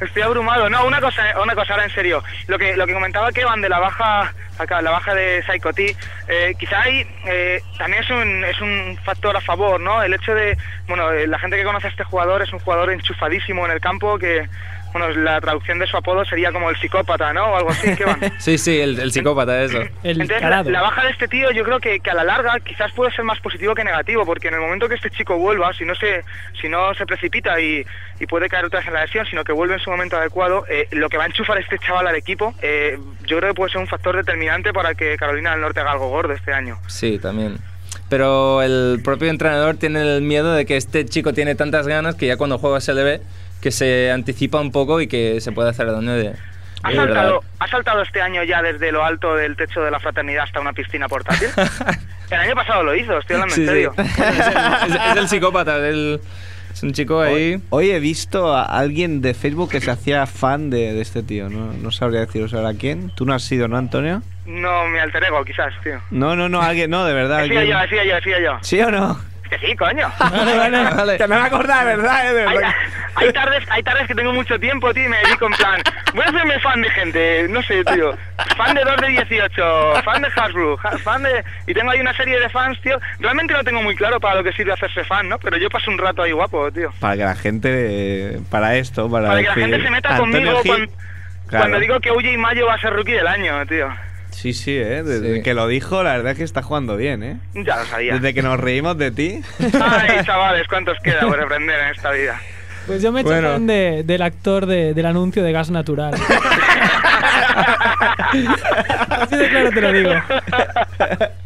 Estoy abrumado. No, una cosa, una cosa ahora en serio. Lo que lo que comentaba Kevan de la baja acá, la baja de Psycho T, eh, quizá ahí eh, también es un, es un factor a favor, ¿no? El hecho de, bueno, eh, la gente que conoce a este jugador es un jugador enchufadísimo en el campo que, bueno, la traducción de su apodo sería como el psicópata, ¿no? O algo así, Kevan. *laughs* Sí, sí, el, el psicópata, eso. El Entonces, la, baja de este tío yo creo que, que a la larga quizás puede ser más positivo que negativo, porque en el momento que este chico vuelva, si no se, si no se precipita y, y puede caer otra vez en la lesión, sino que vuelve en su momento adecuado, eh, lo que va a enchufar este chaval al equipo, eh, yo creo que puede ser un factor determinante para que Carolina del Norte haga algo gordo este año. Sí, también. Pero el propio entrenador tiene el miedo de que este chico tiene tantas ganas que ya cuando juega se le ve que se anticipa un poco y que se puede hacer daño de... ¿Ha de saltado, verdad. ¿Ha saltado este año ya desde lo alto del techo de la fraternidad hasta una piscina portátil? *laughs* el año pasado lo hizo, estoy hablando Sí, en sí. serio. *laughs* Es, el, es- es el psicópata, el- es un chico ahí... Hoy he visto a alguien de Facebook que se hacía fan de, de este tío. No, no sabría deciros ahora quién. Tú no has sido, ¿no, Antonio? No, mi alter ego, quizás, tío. No, no, no, alguien, no, de verdad. He sido alguien- yo, he sido yo, he sido yo. ¿Sí o no? Que sí, coño. *laughs* Vale, vale. *laughs* Vale. Que me va a acordar, de verdad, eh, de Hay, verdad. *laughs* hay tardes, hay tardes que tengo mucho tiempo, tío, y me dedico en plan, voy a hacerme fan de gente, no sé, tío, fan de 2 de 18, fan de Hasbro, fan de... Y tengo ahí una serie de fans, tío, realmente no tengo muy claro para lo que sirve hacerse fan, ¿no? Pero yo paso un rato ahí guapo, tío. Para que la gente, para esto, para, Para que la gente se meta Antonio conmigo Claro. cuando digo que Uye y Mayo va a ser rookie del año, tío. Sí, sí, eh. Desde Sí. que lo dijo, la verdad es que está jugando bien, eh. Ya lo sabía. Desde que nos reímos de ti. Ay, *laughs* chavales, ¿cuántos queda por aprender en esta vida? Pues yo me he hecho Bueno. fan de- del actor de- del anuncio de gas natural. *laughs* Así de claro te lo digo. *laughs*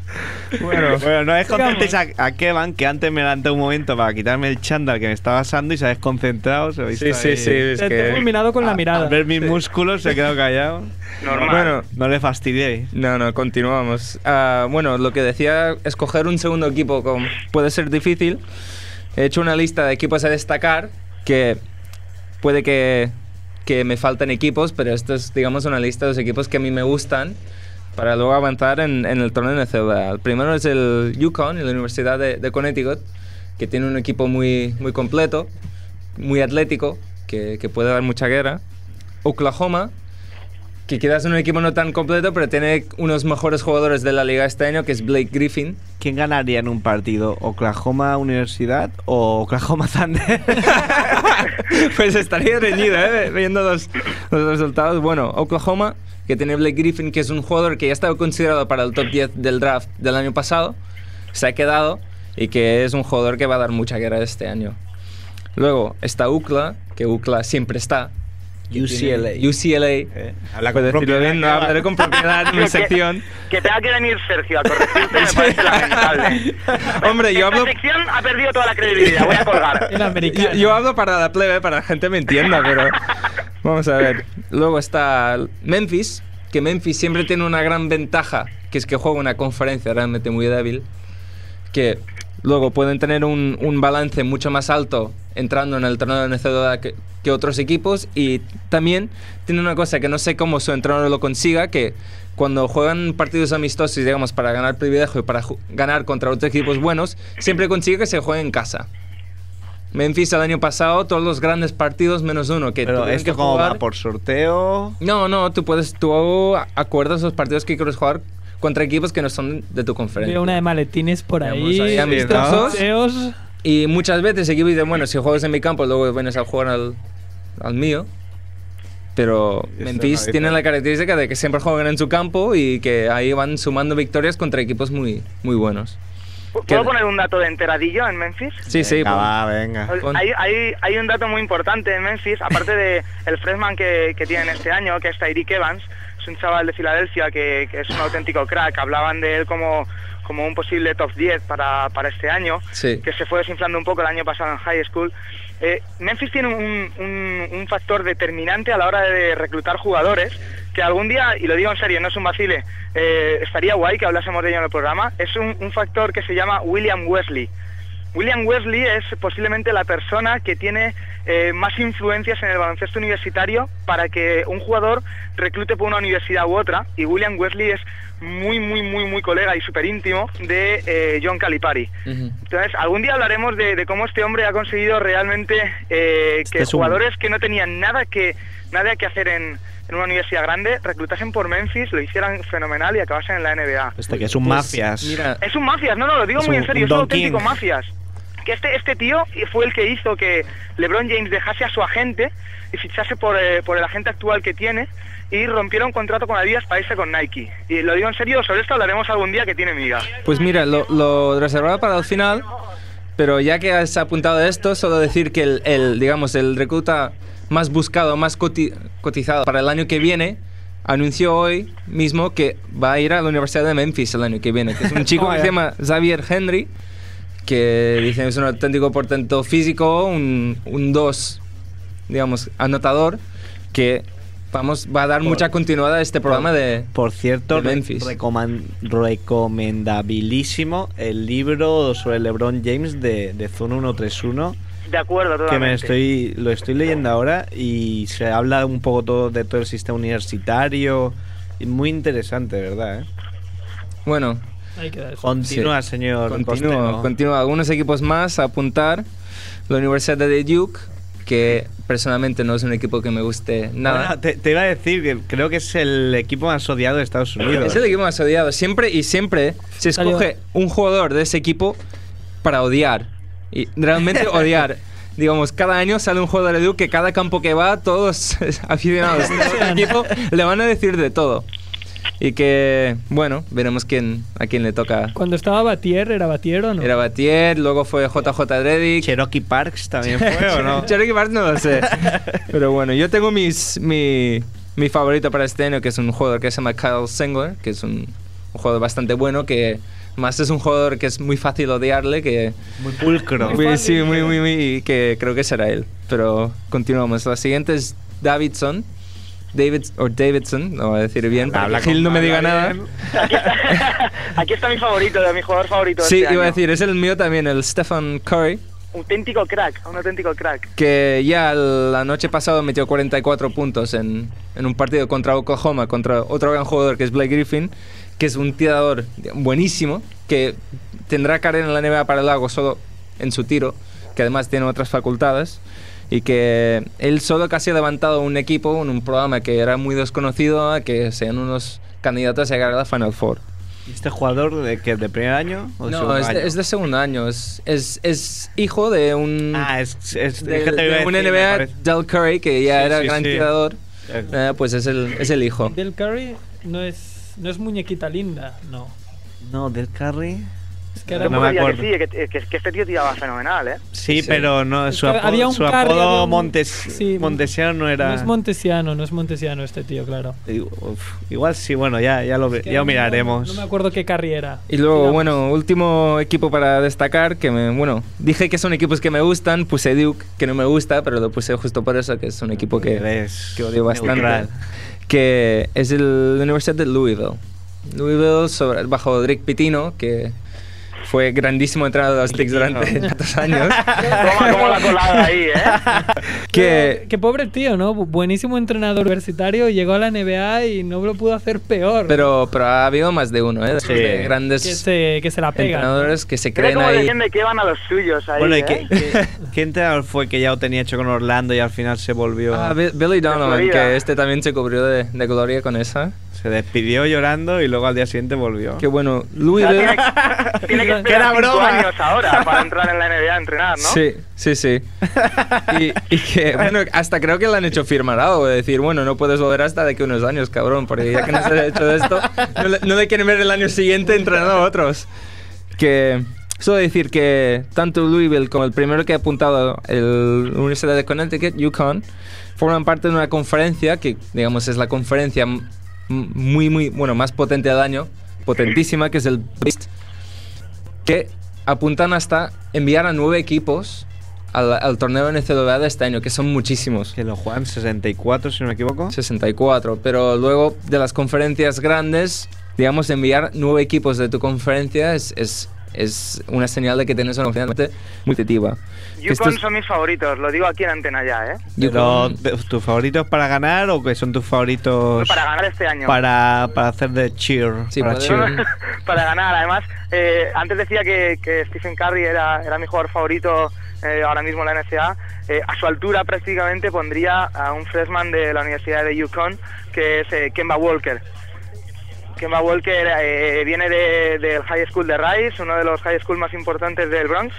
Bueno, bueno, no Sigamos. desconcentéis a, a Kevan, que antes me levanté un momento para quitarme el chándal que me estaba asando y se ha desconcentrado. Se ha visto Sí, sí, sí, es Te, he fulminado con la mirada. Al ver mis músculos se ha quedado callado. Normal. Bueno, No le fastidiéis. No, no, continuamos. Ah, bueno, lo que decía, escoger un segundo equipo con- puede ser difícil. He hecho una lista de equipos a destacar que puede que, que me falten equipos, pero esto es, digamos, una lista de los equipos que a mí me gustan para luego avanzar en, el torneo CBA. El primero es el Yukon, la Universidad de, Connecticut, que tiene un equipo muy, muy completo, muy atlético, que, que puede dar mucha guerra. Oklahoma, que quizás es un equipo no tan completo, pero tiene unos mejores jugadores de la liga este año, que es Blake Griffin. ¿Quién ganaría en un partido? ¿Oklahoma Universidad o Oklahoma Thunder? *laughs* pues estaría reñido, ¿eh? Viendo los resultados. Bueno, Oklahoma, que tiene Blake Griffin, que es un jugador que ya estaba considerado para el top 10 del draft del año pasado, se ha quedado y que es un jugador que va a dar mucha guerra este año. Luego está UCLA, que UCLA siempre está. UCLA. UCLA. Eh, habla con propiedad, bien, no hablaré con propiedad en mi *laughs* Que- sección. Que tenga que venir Sergio a corregirte me *laughs* parece lamentable. Hombre, yo Esta hablo... sección ha perdido toda la credibilidad, voy a colgar. *laughs* Yo, yo hablo para la plebe, para que la gente me entienda, pero vamos a ver. Luego está Memphis, que Memphis siempre tiene una gran ventaja, que es que juega una conferencia realmente muy débil, que luego pueden tener un, balance mucho más alto entrando en el torneo de NCAA que, que otros equipos y también tiene una cosa que no sé cómo su entrenador lo consiga, que cuando juegan partidos amistosos, digamos, para ganar privilegio y para ganar contra otros equipos buenos, siempre consigue que se juegue en casa. Memphis el año pasado, todos los grandes partidos menos uno que Pero esto que como jugar. va por sorteo. No, no, tú puedes, tú acuerdas los partidos que quieres jugar contra equipos que no son de tu conferencia. Veo una de maletines por ahí. ahí amistosos. trofeos. Y muchas veces equipos dicen, bueno, si juegas en mi campo, luego vienes a jugar al, al mío. Pero Memphis no tiene la característica de que siempre juegan en su campo y que ahí van sumando victorias contra equipos muy, muy buenos. ¿Puedo poner un dato de enteradillo en Memphis? Sí, sí. Venga, va, venga. Hay, hay, hay un dato muy importante en Memphis, aparte de *laughs* el freshman que, que tienen este año, que es Tyreek Evans, es un chaval de Filadelfia que, que es un auténtico crack, hablaban de él como, como un posible top 10 para, para este año, Sí. que se fue desinflando un poco el año pasado en high school. Eh, Memphis tiene un, un- un factor determinante a la hora de reclutar jugadores que algún día, y lo digo en serio, no es un vacile, eh, estaría guay que hablásemos de ello en el programa, es un, un factor que se llama William Wesley. William Wesley es posiblemente la persona que tiene eh, más influencias en el baloncesto universitario para que un jugador reclute por una universidad u otra y William Wesley es muy, muy, muy, muy colega y súper íntimo de eh, John Calipari. Entonces, algún día hablaremos de, de cómo este hombre ha conseguido realmente eh, que es un- jugadores que no tenían nada que, nada que hacer en, en una universidad grande reclutasen por Memphis, lo hicieran fenomenal y acabasen en la NBA. Este que es un Pues, mafias. Mira, Es un mafias, no, no, lo digo Es muy un- en serio, es un auténtico King. mafias. Que este, este tío fue el que hizo que LeBron James dejase a su agente y fichase por, eh, por el agente actual que tiene y rompiera un contrato con Adidas para irse con Nike. Y lo digo en serio, sobre esto hablaremos algún día que tiene miga. Pues mira, lo, lo reservaba para el final, pero ya que has apuntado esto, solo decir que el, el, digamos, el recluta más buscado, más coti- cotizado para el año que viene, anunció hoy mismo que va a ir a la Universidad de Memphis el año que viene, que es un *laughs* chico que se llama Xavier Henry, que dicen es un auténtico portento físico, un 2, digamos, anotador, que vamos, va a dar mucha continuidad a este programa de... Por cierto, de Memphis. recoman- recomendabilísimo el libro sobre LeBron James de, de Zona 131 De acuerdo, que totalmente. me estoy lo estoy leyendo ahora y se habla un poco todo de todo el sistema universitario y muy interesante, ¿verdad? eh? Bueno, Continúa, Sí. señor. Continúa. Algunos equipos más a apuntar. La Universidad de Duke, que personalmente no es un equipo que me guste nada. Bueno, te, te iba a decir que creo que es el equipo más odiado de Estados Unidos. es el equipo más odiado. Siempre y siempre se escoge un jugador de ese equipo para odiar. Y realmente *laughs* odiar. Digamos, cada año sale un jugador de Duke que cada campo que va, todos *laughs* aficionados del otro equipo le van a decir de todo. Y que, bueno, veremos quién, a quién le toca. Cuando estaba Batier, ¿era Batier o no? Era Batier, luego fue JJ Redick. Cherokee Parks también *laughs* fue, ¿o no? Cherokee Park no lo sé. *laughs* Pero bueno, yo tengo mis, mi, mi favorito para este año, que es un jugador que se llama Kyle Sengler, que es un, un jugador bastante bueno, que más es un jugador que es muy fácil odiarle, que Muy pulcro. Muy sí, muy, muy, muy, y que creo que será él. Pero continuamos. La siguiente es Davidson. David, o Davidson, no voy a decir bien, para Habla que Gil no me diga nada. Aquí *laughs* está, aquí está mi favorito, mi jugador favorito. Sí, este iba a año. decir, es el mío también, el Stephen Curry. Auténtico crack, un auténtico crack. que ya la noche pasada metió 44 puntos en, en un partido contra Oklahoma, contra otro gran jugador que es Blake Griffin, que es un tirador buenísimo, que tendrá carrera en la NBA para el lago solo en su tiro, que además tiene otras facultades, y que él solo casi ha levantado un equipo en un programa que era muy desconocido, a que sean unos candidatos a llegar a la Final Four. ¿Y ¿Este jugador de que de primer año? o de No, es de, año? es de segundo año, es, es, es hijo de un... Ah, es, es, de, que te de un decir, NBA, Del Curry, que ya Sí, era sí, gran sí. tirador, eh, pues es el, es el hijo. Del Curry no es, no es muñequita linda, no. No, del Curry. Que era No me acuerdo. decir que, que, que este tío tiraba fenomenal, ¿eh? Sí, Sí. pero no, su que apodo, había un su apodo un- Montes, sí, Montesiano no era. No es montesiano, no es montesiano este tío, claro. Uf, igual sí, bueno, ya, ya lo, Es que ya lo no- miraremos. No, me acuerdo qué carriera. Y luego, Digamos. bueno, último equipo para destacar, que me, bueno, dije que son equipos que me gustan, puse Duke, que no me gusta, pero lo puse justo por eso, que es un equipo que, Eres que odio bastante, neutral. que es el, la Universidad de Louisville. Louisville sobre, bajo Drake Pitino, que fue grandísimo entrenador de los Knicks durante tantos años. Toma como la colada ahí, ¿eh? *laughs* que, Qué pobre tío, ¿no? Bu- Buenísimo entrenador universitario, llegó a la NBA y no lo pudo hacer peor. pero, pero ha habido más de uno, ¿eh? De, Sí. de grandes que se, que se la pega. entrenadores que se creen cómo ahí. defiende que van a los suyos ahí, Bueno, ¿y ¿eh? qué, qué, *laughs* qué entrenador fue que ya lo tenía hecho con Orlando y al final se volvió. Ah, Bi- Billy Donovan, que este también se cubrió de, de gloria con esa. Se despidió llorando y luego al día siguiente volvió. Que bueno, O sea, Louisville... tiene, tiene que Que *laughs* esperar era cinco broma. años ahora para entrar en la NBA a entrenar, ¿no? Sí, sí, sí. Y, y que, *laughs* bueno, hasta creo que le han hecho firmar algo, de decir, bueno, no puedes volver hasta de que unos años, cabrón, porque ya que no se ha hecho esto, no le, no le quieren ver el año siguiente entrenando a otros. Que, solo decir que tanto Louisville como el primero que ha apuntado, el Universidad de Connecticut, UConn, forman parte de una conferencia que, digamos, es la conferencia muy, muy, bueno, más potente del año, potentísima, que es el Beast, que apuntan hasta enviar a nueve equipos al, al torneo NCAA de este año, que son muchísimos. Que lo juegan 64, si no me equivoco. 64, pero luego de las conferencias grandes, digamos, enviar nueve equipos de tu conferencia es, es es una señal de que tienes una confianza muy Yukon estos- son mis favoritos, lo digo aquí en antena ya, ¿eh? Pero, ¿te- ¿tus favoritos para ganar o que son tus favoritos Para ganar este año. para, para hacer de cheer? Sí, para cheer? *laughs* *laughs* para ganar. Además, eh, antes decía que, que Stephen Curry era, era mi jugador favorito eh, ahora mismo en la NCAA. Eh, a su altura prácticamente pondría a un freshman de la Universidad de Yukon, que es eh, Kemba Walker. Kemba Walker eh, viene de- del High School de Rice, uno de los high school más importantes del Bronx,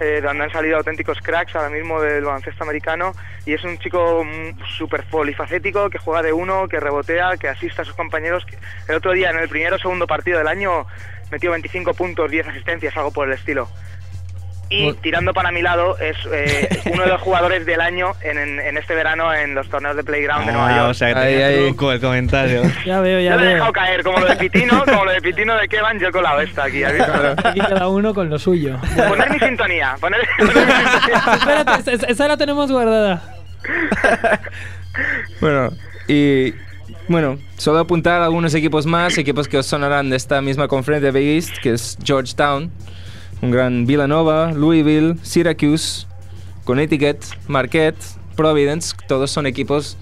eh, donde han salido auténticos cracks ahora mismo del baloncesto americano, y es un chico mm, súper polifacético, que juega de uno, que rebotea, que asiste a sus compañeros. El otro día, en el primer o segundo partido del año, metió 25 puntos, 10 asistencias, algo por el estilo. Y Bueno. tirando para mi lado, es eh, *laughs* uno de los jugadores del año en, en- en este verano en los torneos de Playground de Nueva Ah, York. o sea, que Ahí, tenía ahí. truco el comentario. *laughs* Ya veo, ya Yo lo he veo. dejado caer, como lo de Pitino, *laughs* como lo de Pitino de Kevan, yo he colado esta aquí. Aquí cada uno con lo suyo. Poner mi sintonía, poner, poner mi sintonía. Espérate, esa- esa- esa la tenemos guardada. Bueno, y bueno, solo apuntar a algunos equipos más, equipos que os sonarán de esta misma conferencia de Big East, que es Georgetown, un gran Villanova, Louisville, Syracuse, Connecticut, Marquette, Providence, todos son equipos,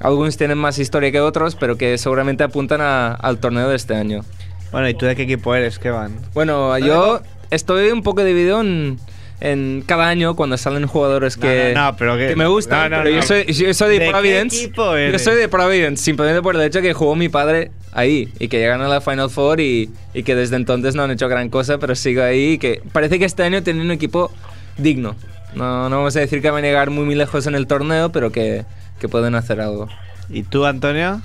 algunos tienen más historia que otros, pero que seguramente apuntan a- al torneo de este año. Bueno, ¿y tú de qué equipo eres, Kevan? Bueno, yo estoy un poco dividido en, en cada año cuando salen jugadores que, No, no, no, pero que- me gustan. pero. Yo, soy, yo soy de, ¿De Providence. Yo soy de Providence, simplemente por el hecho que jugó mi padre ahí y que llegan a la Final Four y, y que desde entonces no han hecho gran cosa, pero sigo ahí y que parece que este año tienen un equipo digno. No, no vamos a decir que van a llegar muy, muy lejos en el torneo, pero que, que pueden hacer algo. ¿Y tú, Antonio?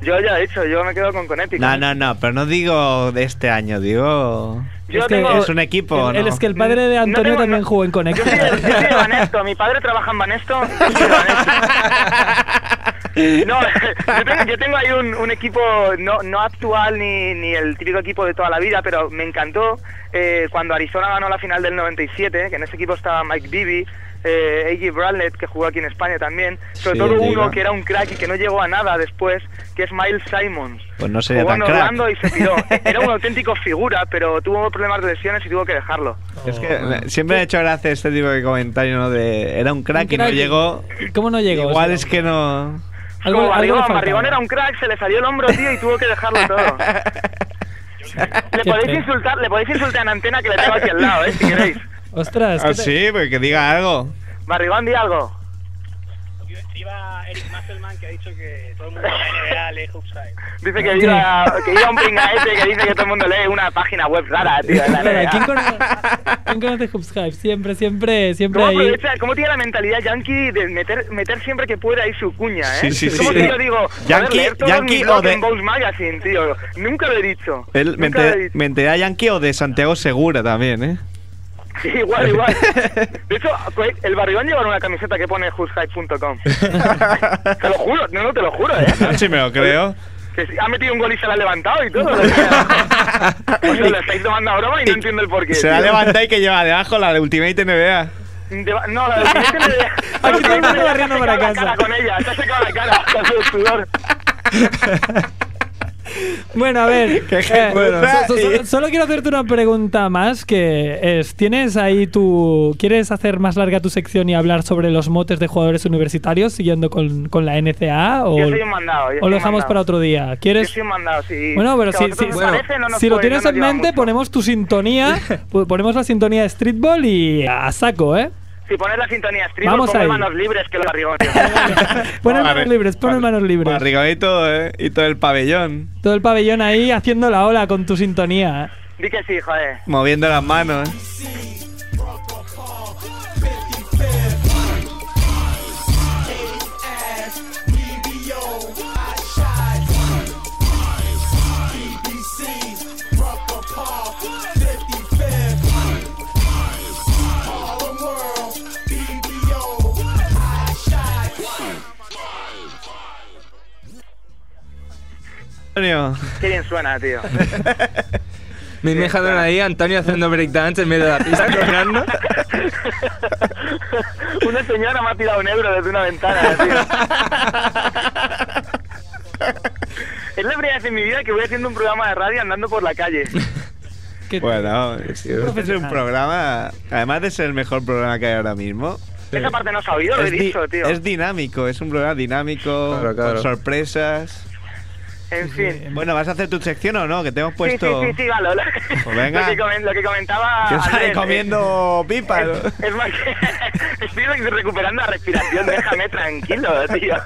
Yo ya he dicho, yo me quedo con Connecticut. No, no, no, pero no digo de este año, digo... Yo Es que tengo... ¿Es un equipo El- es que el padre de No Antonio tengo- también no- jugó en Yo Connecticut. soy, yo soy de Banesto, mi padre trabaja en Banesto. yo soy de Banesto. No, *laughs* yo tengo, yo tengo ahí un, un equipo no, no actual ni, ni el típico equipo de toda la vida, pero me encantó eh, cuando Arizona ganó la final del 97, que en ese equipo estaba Mike Bibby, eh, A.J. Bradlett, que jugó aquí en España también, sobre Sí, todo uno que era un crack y que no llegó a nada después, que es Miles Simons. Pues no sería Jugó tan en crack. Orlando y se tiró. *laughs* Era un auténtico figura, pero tuvo problemas de lesiones y tuvo que dejarlo. Es que me- siempre me ha hecho gracia este tipo de comentario, ¿no? De era un crack, Un y no llegó. ¿Cómo no llegó? Igual O sea, es que no. algo- Como algo Barrigón, era un crack, se le salió el hombro, tío, y tuvo que dejarlo todo. *laughs* Le podéis insultar, le podéis insultar en antena que le tengo aquí al lado, eh, si queréis. Ostras, Ah, ¿qué te- sí, pues que diga algo. Barrigón, di algo. Iba Eric Musselman que ha dicho que todo el mundo la NBA lee Hoopside. Dice que iba, que iba un pingaete que dice que todo el mundo lee una página web rara, tío, de la NBA. ¿Quién conoce, quién conoce? Siempre, siempre, siempre ¿Cómo ahí. aprovecha, cómo tiene la mentalidad yankee de meter, meter siempre que puede ahí su cuña, eh? Sí, sí, sí, como sí. yo digo, Yankee- leer todo Yankee o de- en Bones Magazine, tío. Nunca lo he dicho. Él, Nunca lo he mente, dicho. mentalidad yankee o de Santiago Segura también, ¿eh? Sí, igual, igual. *laughs* De hecho, pues, el Barrigón lleva una camiseta que pone who'shype.com. *laughs* te lo juro, no, no, te lo juro, ¿eh? Sí, me lo creo. Que ha metido un gol y se la ha levantado y todo. *laughs* Pues lo estáis tomando a broma y no entiendo el porqué. Se la tío. levanta y que lleva debajo la de Ultimate NBA. De- no, la del siguiente me Aquí mundo barriendo para la casa. cara con ella, se ha secado la cara con el sudor. Bueno, a ver. *laughs* Qué eh, bueno. so- so- so- solo quiero hacerte una pregunta más que es, ¿tienes ahí tu... ¿Quieres hacer más larga tu sección y hablar sobre los motes de jugadores universitarios siguiendo con, con la NCA? O, Yo soy un mandado. yo o lo dejamos mandado. para otro día? Yo ¿Quieres...? soy un mandado, sí. Bueno, pero si, si- os bueno, parece, no nos si lo tienes no nos en mente, mucho. ponemos tu sintonía, *laughs* ponemos la sintonía de Streetball y a saco, ¿eh? Si pones la sintonía stream, Vamos ahí. manos libres que barrigón. tío. Ponen manos libres, ponen manos libres. Barrigón y todo, ¿eh? Y todo el pabellón. Todo el pabellón ahí haciendo la ola con tu sintonía. ¿eh? Di que sí, joder. Moviendo las manos, Antonio. Qué bien suena, tío. *laughs* Me dejaron ahí Antonio haciendo breakdance en medio de la pista, *laughs* coronando. una señora me ha tirado un euro desde una ventana, tío. es la primera vez en mi vida que voy haciendo un programa de radio andando por la calle. Bueno, es, es un programa, además de ser el mejor programa que hay ahora mismo, Esa parte no se ha oído, lo he dicho, tío. es dinámico, es un programa dinámico, Claro, claro. con sorpresas. En fin. Bueno, ¿vas a hacer tu sección o no? Que te hemos Sí, puesto... sí, sí, sí, vale. Lo, Pues venga. *laughs* lo que, lo que comentaba. Sale Andrés, comiendo pipas. Es, es más que *laughs* estoy recuperando la respiración, déjame tranquilo, tío.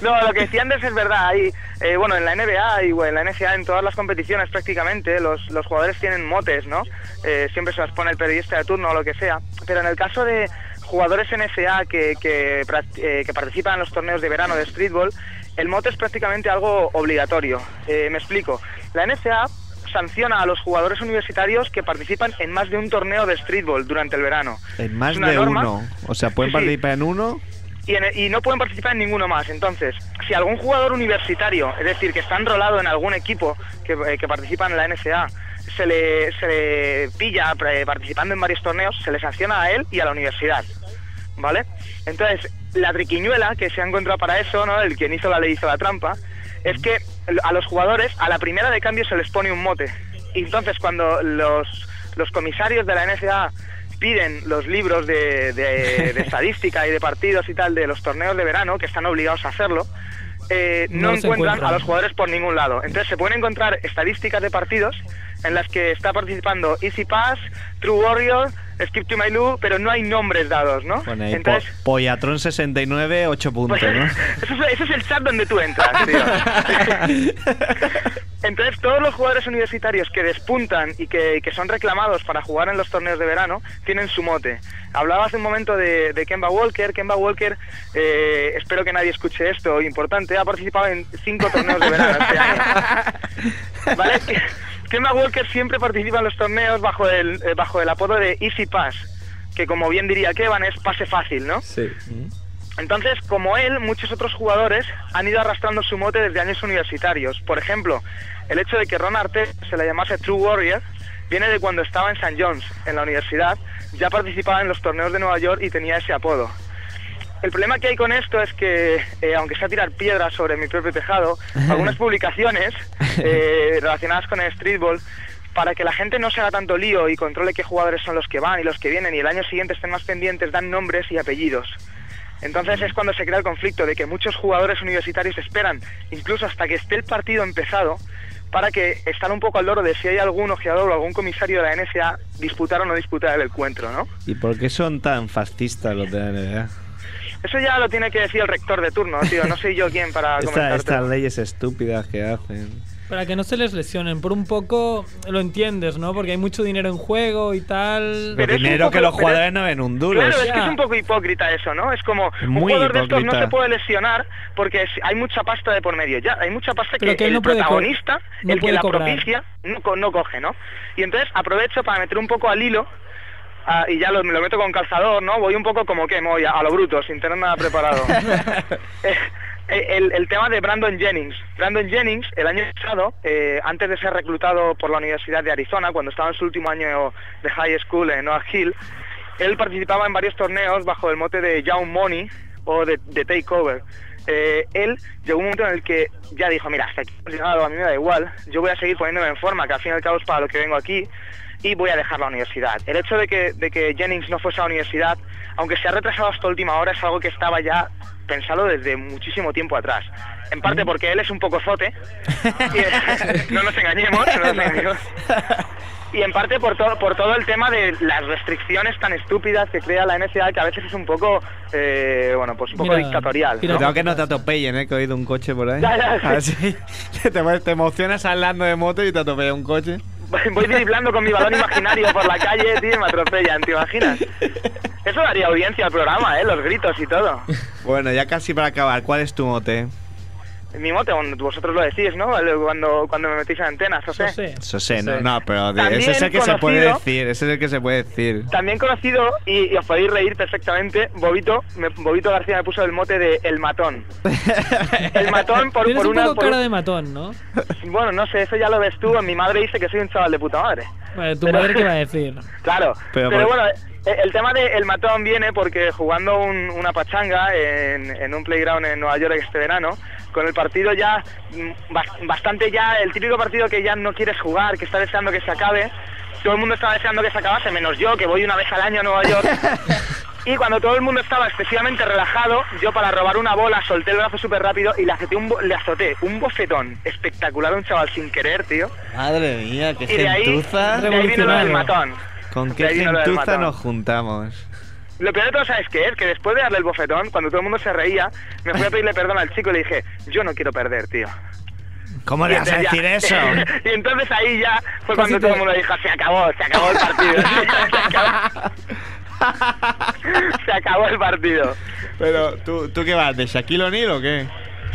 No, lo que decía Andrés es verdad. Hay, eh, bueno, en la NBA y bueno, en la NCAA, en todas las competiciones prácticamente, los, los jugadores tienen motes, ¿no? Eh, siempre se las pone el periodista de turno o lo que sea. Pero en el caso de jugadores NCAA que, que, eh, que participan en los torneos de verano de streetball, el mote es prácticamente algo obligatorio. Eh, me explico. La NCAA sanciona a los jugadores universitarios que participan en más de un torneo de streetball durante el verano. En más de norma. uno. O sea, pueden Sí, participar en uno. Y, en- y no pueden participar en ninguno más. Entonces, si algún jugador universitario, es decir, que está enrolado en algún equipo que, eh, que participa en la NCA, se le, se le pilla eh, participando en varios torneos, se le sanciona a él y a la universidad. ¿Vale? Entonces, la triquiñuela que se ha encontrado para eso, ¿no? El quien hizo la ley hizo la trampa, es que a los jugadores, a la primera de cambio se les pone un mote. Y entonces, cuando los, los comisarios de la NCA piden los libros de, de- de *laughs* estadística y de partidos y tal de los torneos de verano, que están obligados a hacerlo, eh, no, encuentran encuentran. a los jugadores por ningún lado. Entonces se pueden encontrar estadísticas de partidos en las que está participando Easy Pass, True Warrior, Skip to My Lou, pero no hay nombres dados, ¿no? Pone ahí, Entonces, po- Pollatron 69, 8 puntos, pues, ¿no? *laughs* eso es- ese es el chat donde tú entras, tío. *laughs* Entonces, todos los jugadores universitarios que despuntan y que, que son reclamados para jugar en los torneos de verano tienen su mote. Hablaba hace un momento de, de Kemba Walker. Kemba Walker, eh, espero que nadie escuche esto, importante, ha participado en cinco torneos de verano este año. *laughs* ¿Vale? Kemba Walker siempre participa en los torneos bajo el, eh, bajo el apodo de Easy Pass, que como bien diría Kevan es pase fácil, ¿no? Sí. Entonces, como él, muchos otros jugadores han ido arrastrando su mote desde años universitarios. Por ejemplo, el hecho de que Ron Artest se le llamase True Warrior viene de cuando estaba en St. John's, en la universidad, ya participaba en los torneos de Nueva York y tenía ese apodo. El problema que hay con esto es que, eh, aunque sea tirar piedras sobre mi propio tejado, *laughs* algunas publicaciones eh, relacionadas con el streetball, para que la gente no se haga tanto lío y controle qué jugadores son los que van y los que vienen y el año siguiente estén más pendientes, dan nombres y apellidos. Entonces es cuando se crea el conflicto de que muchos jugadores universitarios esperan, incluso hasta que esté el partido empezado, para que estén un poco al loro de si hay algún ojeador o algún comisario de la NSA disputar o no disputar el encuentro, ¿no? ¿Y por qué son tan fascistas los de la NBA? Eso ya lo tiene que decir el rector de turno, tío. No soy yo quien para Esta- estas leyes estúpidas que hacen. Para que no se les lesionen. Por un poco lo entiendes, ¿no? Porque hay mucho dinero en juego y tal. Pero dinero poco- que los jugadores no ven un duro. Claro, es- que es un poco hipócrita eso, ¿no? Es como un Muy jugador de estos no se puede lesionar porque hay mucha pasta de por medio. Ya, hay mucha pasta Pero que, el no protagonista, no el que la cobrar. propicia, no, co- no coge, ¿no? Y entonces aprovecho para meter un poco al hilo ah, y ya lo, me lo meto con calzador, ¿no? Voy un poco como que voy a, a lo bruto, sin tener nada preparado. *laughs* Eh, eh, el, el tema de Brandon Jennings. Brandon Jennings, el año pasado, eh, antes de ser reclutado por la Universidad de Arizona, cuando estaba en su último año de high school en Noah Hill, él participaba en varios torneos bajo el mote de Young Money o de, de Takeover. Eh, él llegó un momento en el que ya dijo, mira, hasta aquí hemos llegado, a mí me da igual, yo voy a seguir poniéndome en forma, que al fin y al cabo es para lo que vengo aquí, y voy a dejar la universidad. El hecho de que, de que Jennings no fuese a la universidad, aunque se ha retrasado hasta última hora, es algo que estaba ya pensado desde muchísimo tiempo atrás. En parte porque él es un poco zote, *laughs* y- *laughs* no nos engañemos, no nos engañemos. *laughs* Y en parte por todo, por todo el tema de las restricciones tan estúpidas que crea la NCA, que a veces es un poco, eh, bueno, pues un poco Mira, dictatorial. mira, ¿no? Cuidado que no te atropellen, ¿eh? Que he oído un coche por ahí. Ya, ya, sí. A ver si te, te emocionas hablando de moto y te atropella un coche. *laughs* Voy driblando con mi balón imaginario por la calle, tío, y me atropellan, ¿te imaginas? Eso daría audiencia al programa, ¿eh? Los gritos y todo. Bueno, ya casi para acabar, ¿cuál es tu mote? Mi mote, bueno, vosotros lo decís, ¿no? Cuando, cuando me metéis en antenas, o sea. Eso sé. Eso sé, no, no, pero de- ese es el que se puede decir, ese es el que se puede decir. También conocido, y, y os podéis reír perfectamente, Bobito, me- Bobito García me puso el mote de El Matón. *laughs* El Matón por, Tienes por un una... poco por- cara de matón, ¿no? Bueno, no sé, eso ya lo ves tú. Mi madre dice que soy un chaval de puta madre. Vale, ¿Tu Pero- madre qué va a *laughs* decir? Claro, Pero pero, por- bueno, el tema del matón viene porque jugando un- una pachanga en, en un playground en Nueva York este verano, con el partido ya mm, bas- bastante ya, el típico partido que ya no quieres jugar, que está deseando que se acabe, todo el mundo estaba deseando que se acabase, menos yo, que voy una vez al año a Nueva York. *laughs* Y cuando todo el mundo estaba excesivamente relajado, yo para robar una bola solté el brazo súper rápido y le azoté, un le azoté un bofetón espectacular a un chaval sin querer, tío. Madre mía, qué Y de ahí, de ahí vino lo del Revolucionario. matón. Con *laughs* qué gentuza nos juntamos. Lo peor de todo, ¿sabes qué es? Que después de darle el bofetón, cuando todo el mundo se reía, me fui a pedirle perdón al chico y le dije, yo no quiero perder, tío. ¿Cómo le vas a decir eso? *laughs* y entonces ahí ya fue Casi cuando te- todo el mundo dijo, se acabó, se acabó el partido. se, acabó. Se acabó el partido. Pero, ¿tú, ¿tú qué vas? *laughs* ¿De Shaquille O'Neal o qué?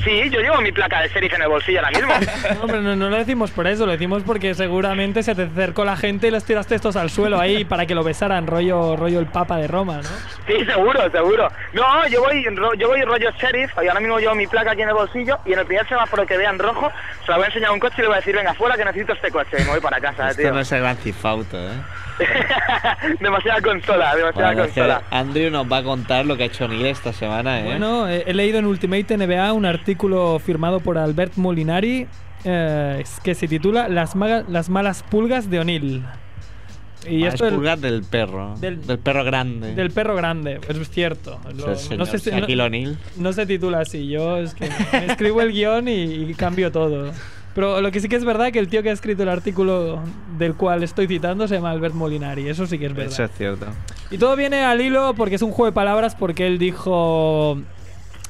Sí, yo llevo mi placa de sheriff en el bolsillo ahora mismo. *laughs* No, pero no, no lo decimos por eso, lo decimos porque seguramente se te acercó la gente y les tiraste estos al suelo ahí para que lo besaran, rollo, rollo el Papa de Roma, ¿no? Sí, seguro, seguro. No, yo voy, yo voy rollo sheriff y ahora mismo llevo mi placa aquí en el bolsillo y en el primer semáforo que vean rojo se la voy a enseñar a un coche y le voy a decir, venga, fuera que necesito este coche y me voy para casa, Esto tío. no es el gran cifauto, ¿eh? *laughs* demasiada consola, demasiada Bueno, es que consola. Andrew nos va a contar lo que ha hecho O'Neal esta semana, ¿eh? Bueno, he, he leído en Ultimate NBA un artículo firmado por Albert Molinari eh, que se titula Las, maga- las malas pulgas de O'Neill. Y Ah, esto es del- pulgar del perro. del- Del, perro grande. del perro grande, eso es cierto. Lo- no, si- no- se titula así, yo es que escribo el guion y, y cambio todo. Pero lo que sí que es verdad que el tío que ha escrito el artículo del cual estoy citando se llama Albert Molinari, eso sí que es verdad. Eso es cierto. Y todo viene al hilo porque es un juego de palabras porque él dijo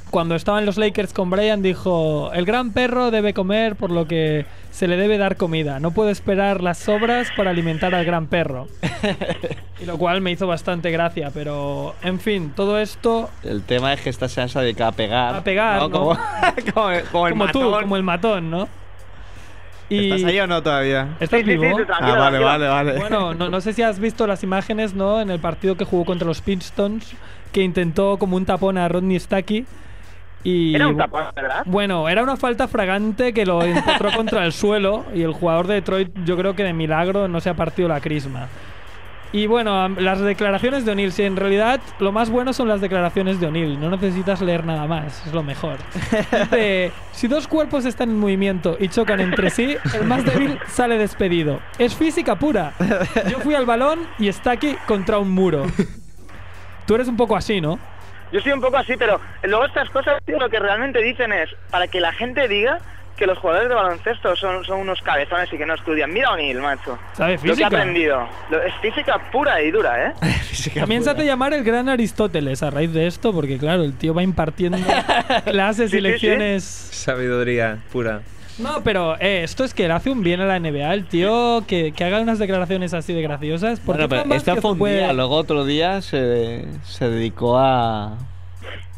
cuando estaba en los Lakers con Brian dijo el gran perro debe comer por lo que se le debe dar comida. No puedo esperar las sobras para alimentar al gran perro. *laughs* y lo cual me hizo bastante gracia, pero en fin, todo esto El tema es que esta se ha dedicado a pegar. A pegar, ¿no? Como, *laughs* como, como el como tú, matón. como el matón, ¿no? ¿Estás ahí o no todavía? ¿Estás Sí, sí, sí, vivo? Ah, vale, tranquilo. vale, vale. Bueno, *laughs* no, no sé si has visto las imágenes, ¿no? En el partido que jugó contra los Pistons, que intentó como un tapón a Rodney Stacky. Y Era un tapón, ¿verdad? Bueno, era una falta fragante que lo encontró *laughs* contra el suelo y el jugador de Detroit, yo creo que de milagro no se ha partido la crisma. Y bueno, las declaraciones de O'Neill, si en realidad lo más bueno son las declaraciones de O'Neill, no necesitas leer nada más, es lo mejor. Dice, *laughs* si dos cuerpos están en movimiento y chocan entre sí, el más débil sale despedido. Es física pura. Yo fui al balón y está aquí contra un muro. Tú eres un poco así, ¿no? Yo soy un poco así, pero luego estas cosas, tío, lo que realmente dicen es para que la gente diga que los jugadores de baloncesto son, son unos cabezones y que no estudian. Mira a O'Neill, macho. ¿Sabe Lo que ha física? aprendido. Lo- es física pura y dura, ¿eh? *laughs* Se hace llamar el gran Aristóteles a raíz de esto, porque claro, el tío va impartiendo clases *laughs* Sí, y sí, sí. lecciones. Sabiduría pura. No, pero eh, esto es que le hace un bien a la NBA, el tío que, que haga unas declaraciones así de graciosas. Porque Bueno, pero este fue un día, luego otro día se, se dedicó a,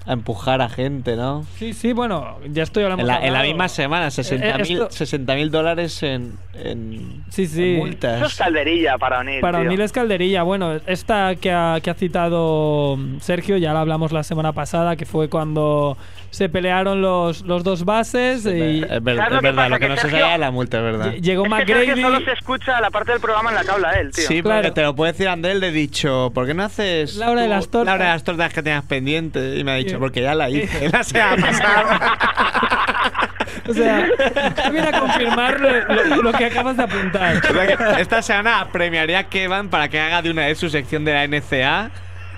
a empujar a gente, ¿no? Sí, sí, bueno, ya estoy hablando. En la, en la misma semana, 60 mil esto- 60.000 dólares en, en, Sí, sí. en multas. Eso es calderilla para O'Neill, Para. O'Neill es calderilla. Bueno, esta que ha, que ha citado mm, Sergio, ya la hablamos la semana pasada, que fue cuando se pelearon los, los dos bases y Es verdad, ¿Sabes lo es que pasa? lo que Que no se Sergio- sabía era la multa, es verdad. ll- llegó Es que Sergio McGrady. solo se escucha la parte del programa en la que habla él, tío. Sí, Claro. porque te lo puede decir Andel, le he dicho, ¿por qué no haces La hora de las tortas? La hora de las tortas que tenías pendiente? Y me ha dicho, Porque ya la hice la semana pasada. *laughs* O sea, *laughs* viene a confirmar lo, lo- lo que acabas de apuntar. O sea que esta semana premiaría a Kevin para que haga de una vez su sección de la NCA.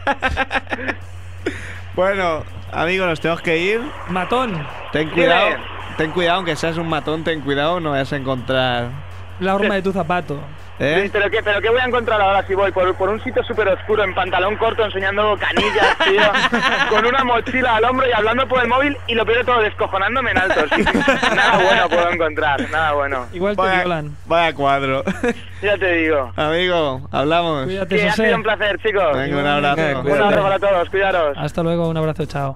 *laughs* bueno, amigos, nos tenemos que ir. Matón, Ten cuidado, ten cuidado, aunque seas un matón, ten cuidado, no vayas a encontrar. la horma de tu zapato. ¿Eh? Sí, ¿Pero qué, ¿Pero qué voy a encontrar ahora si voy? Por, por un sitio súper oscuro, en pantalón corto, enseñando canillas, *laughs* tío, con una mochila al hombro y hablando por el móvil y lo peor de todo, descojonándome en alto. sí. Nada bueno puedo encontrar, nada bueno. Igual te Vaya, violan. vaya cuadro. Ya te digo. Amigo, hablamos. Cuídate, Que ha José. sido un placer, chicos. Venga, un abrazo. Venga, Un cuídate. abrazo para todos, cuidaros. Hasta luego, un abrazo, chao.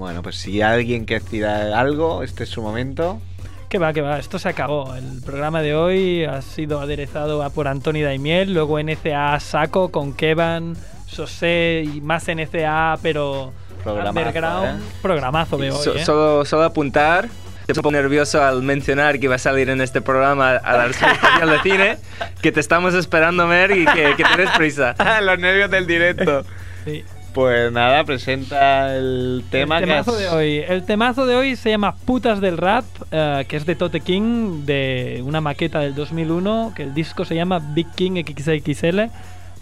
Bueno, pues si alguien quiere decir algo, este es su momento. Que va, que va, esto se acabó. El programa de hoy ha sido aderezado a por Antoni Daimiel, luego NCA saco con Kevan, Sosé y más NCA, pero Programazo, underground. ¿eh? Programazo de hoy, So- ¿eh? solo, solo apuntar. Te pongo nervioso al mencionar que va a salir en este programa a la Reseña Espacial de Cine, que te estamos esperando ver y que, que tienes prisa. *laughs* Los nervios del directo. Sí. Pues nada, presenta el tema el que temazo has- de hoy. El temazo de hoy se llama Putas del Rap, eh, que es de Tote King, de una maqueta del 2001, que el disco se llama Big King XXL.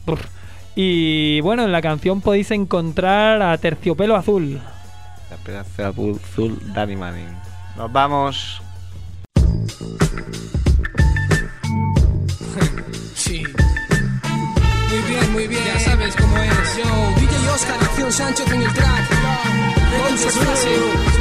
Brr. Y bueno, en la canción podéis encontrar a Terciopelo Azul. La pedazo azul, azul Danny Manning. Nos vamos. Sí. Muy bien, muy bien. Ya sabes cómo es. Yo, Oscar Acción Sánchez en el track. Con su frase.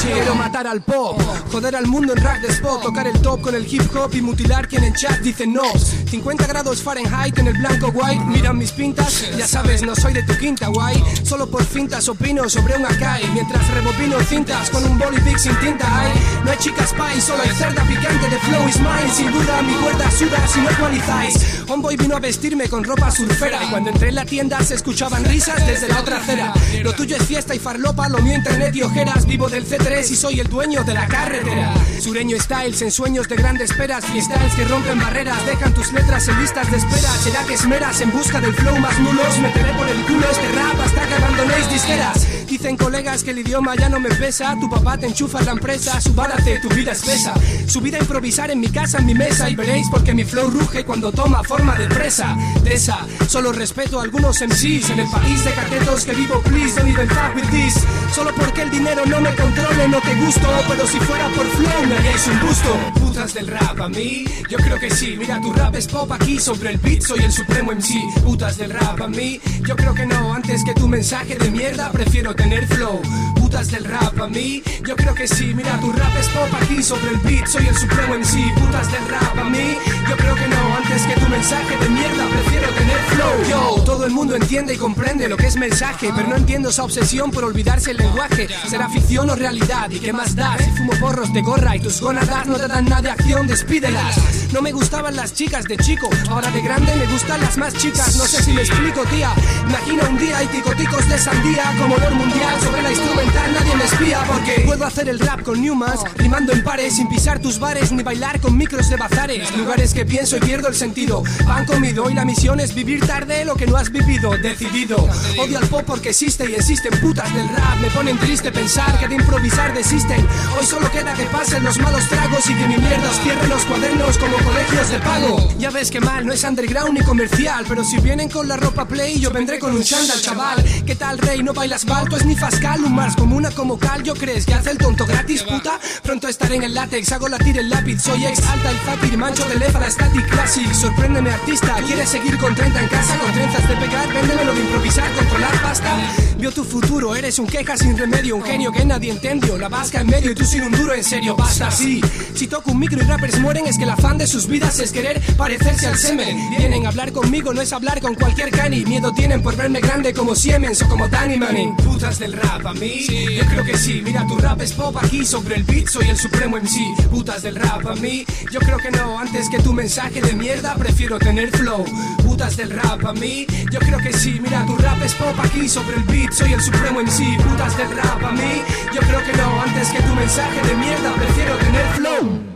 Quiero matar al pop, joder al mundo en rack de spot, tocar el top con el hip hop y mutilar quien en chat dice no. 50 grados Fahrenheit en el blanco white, miran mis pintas, ya sabes, no soy de tu quinta guay. Solo por fintas opino sobre un Akai, mientras rebobino cintas con un boli big sin tinta. Ay, no hay chicas pie, solo hay cerda picante de flow is mine. Sin duda mi cuerda suda si no actualizáis. Homeboy vino a vestirme con ropa surfera y cuando entré en la tienda se escuchaban risas desde la otra acera. Lo tuyo es fiesta y farlopa, lo mío internet y ojeras. Vivo del C3 y soy el dueño de la carretera. Sureño styles en sueños de grandes peras, freestyles que rompen barreras, dejan tus letras en listas de espera. Será que esmeras en busca del flow más nulos, meteré por el culo este rap hasta que abandonéis disqueras. Dicen colegas que el idioma ya no me pesa, tu papá te enchufa en la empresa, subárate, tu vida es pesa. Subida a improvisar en mi casa, en mi mesa y veréis porque mi flow ruge cuando toma forma de presa. De esa, solo respeto a algunos MCs en el país de catetos que vivo, please don't even fuck with this. Solo porque el dinero no me controle, no te gusto, pero si fuera por flow me haríais un gusto. Putas del rap a mí, yo creo que sí. Mira, tu rap es pop aquí sobre el beat, soy el supremo MC. Putas del rap a mí, yo creo que no. Antes que tu mensaje de mierda, prefiero tener flow. Putas del rap a mí, yo creo que sí. Mira, tu rap es pop aquí sobre el beat, soy el supremo MC. Putas del rap a mí, yo creo que no. Antes que tu mensaje de mierda, prefiero tener flow. Yo, todo el mundo entiende y comprende lo que es mensaje, pero no entiendo esa obsesión por olvidarse el lenguaje. ¿Será ficción o realidad? ¿Y qué más da? Si fumo porros de gorra y tus gónadas no te dan nada de acción, despídelas. No me gustaban las chicas de chico, ahora de grande me gustan las más chicas. No sé si me explico, tía. Imagina un día y ticoticos de sandía como olor mundial sobre la instrumental. Nadie me espía porque puedo hacer el rap con Newmans, rimando en pares sin pisar tus bares ni bailar con micros de bazares. Lugares que pienso y pierdo el sentido. Pan comido y la misión es vivir tarde lo que no has vivido. Decidido. Odio al pop porque existe y existen putas del rap. Me ponen triste pensar que de improvisar desisten. Hoy solo queda que pasen los malos tragos y que mi mierda os cierre los cuadernos como colegios de pago. Ya ves que mal, no es underground ni comercial, pero si vienen con la ropa play, yo vendré con un chándal, chaval. ¿Qué tal, rey? No bailas balto, es ni fascal, un una como cal, ¿yo crees que hace el tonto gratis, puta? Pronto estaré en el látex, hago latir el lápiz, soy ex alta y fácil, mancho de lefa static classic. Sorpréndeme, artista, ¿quieres seguir con 30 en casa, con trenzas de pegar? Véndemelo de improvisar, controlar pasta. Vio tu futuro, eres un queja sin remedio, un genio que nadie entendió. La vasca en medio y tú sin un duro, en serio, basta así. Si toco un micro y rappers mueren, es que el afán de sus vidas es querer parecerse al semen. Vienen a hablar conmigo, no es hablar con cualquier cani. Miedo tienen por verme grande como Siemens o como Danny Manning. Putas del rap, a mí, yo creo que sí. Mira, tu rap es pop aquí sobre el beat, soy el supremo MC. Putas del rap, a mí, yo creo que no. Antes que tu mensaje de mierda, prefiero tener flow. Putas del rap, a mí, yo creo que sí. Mira, tu rap es pop aquí sobre el beat, soy el supremo MC. Putas del rap, a mí, yo creo que no. Antes que tu mensaje de mierda, prefiero tener flow.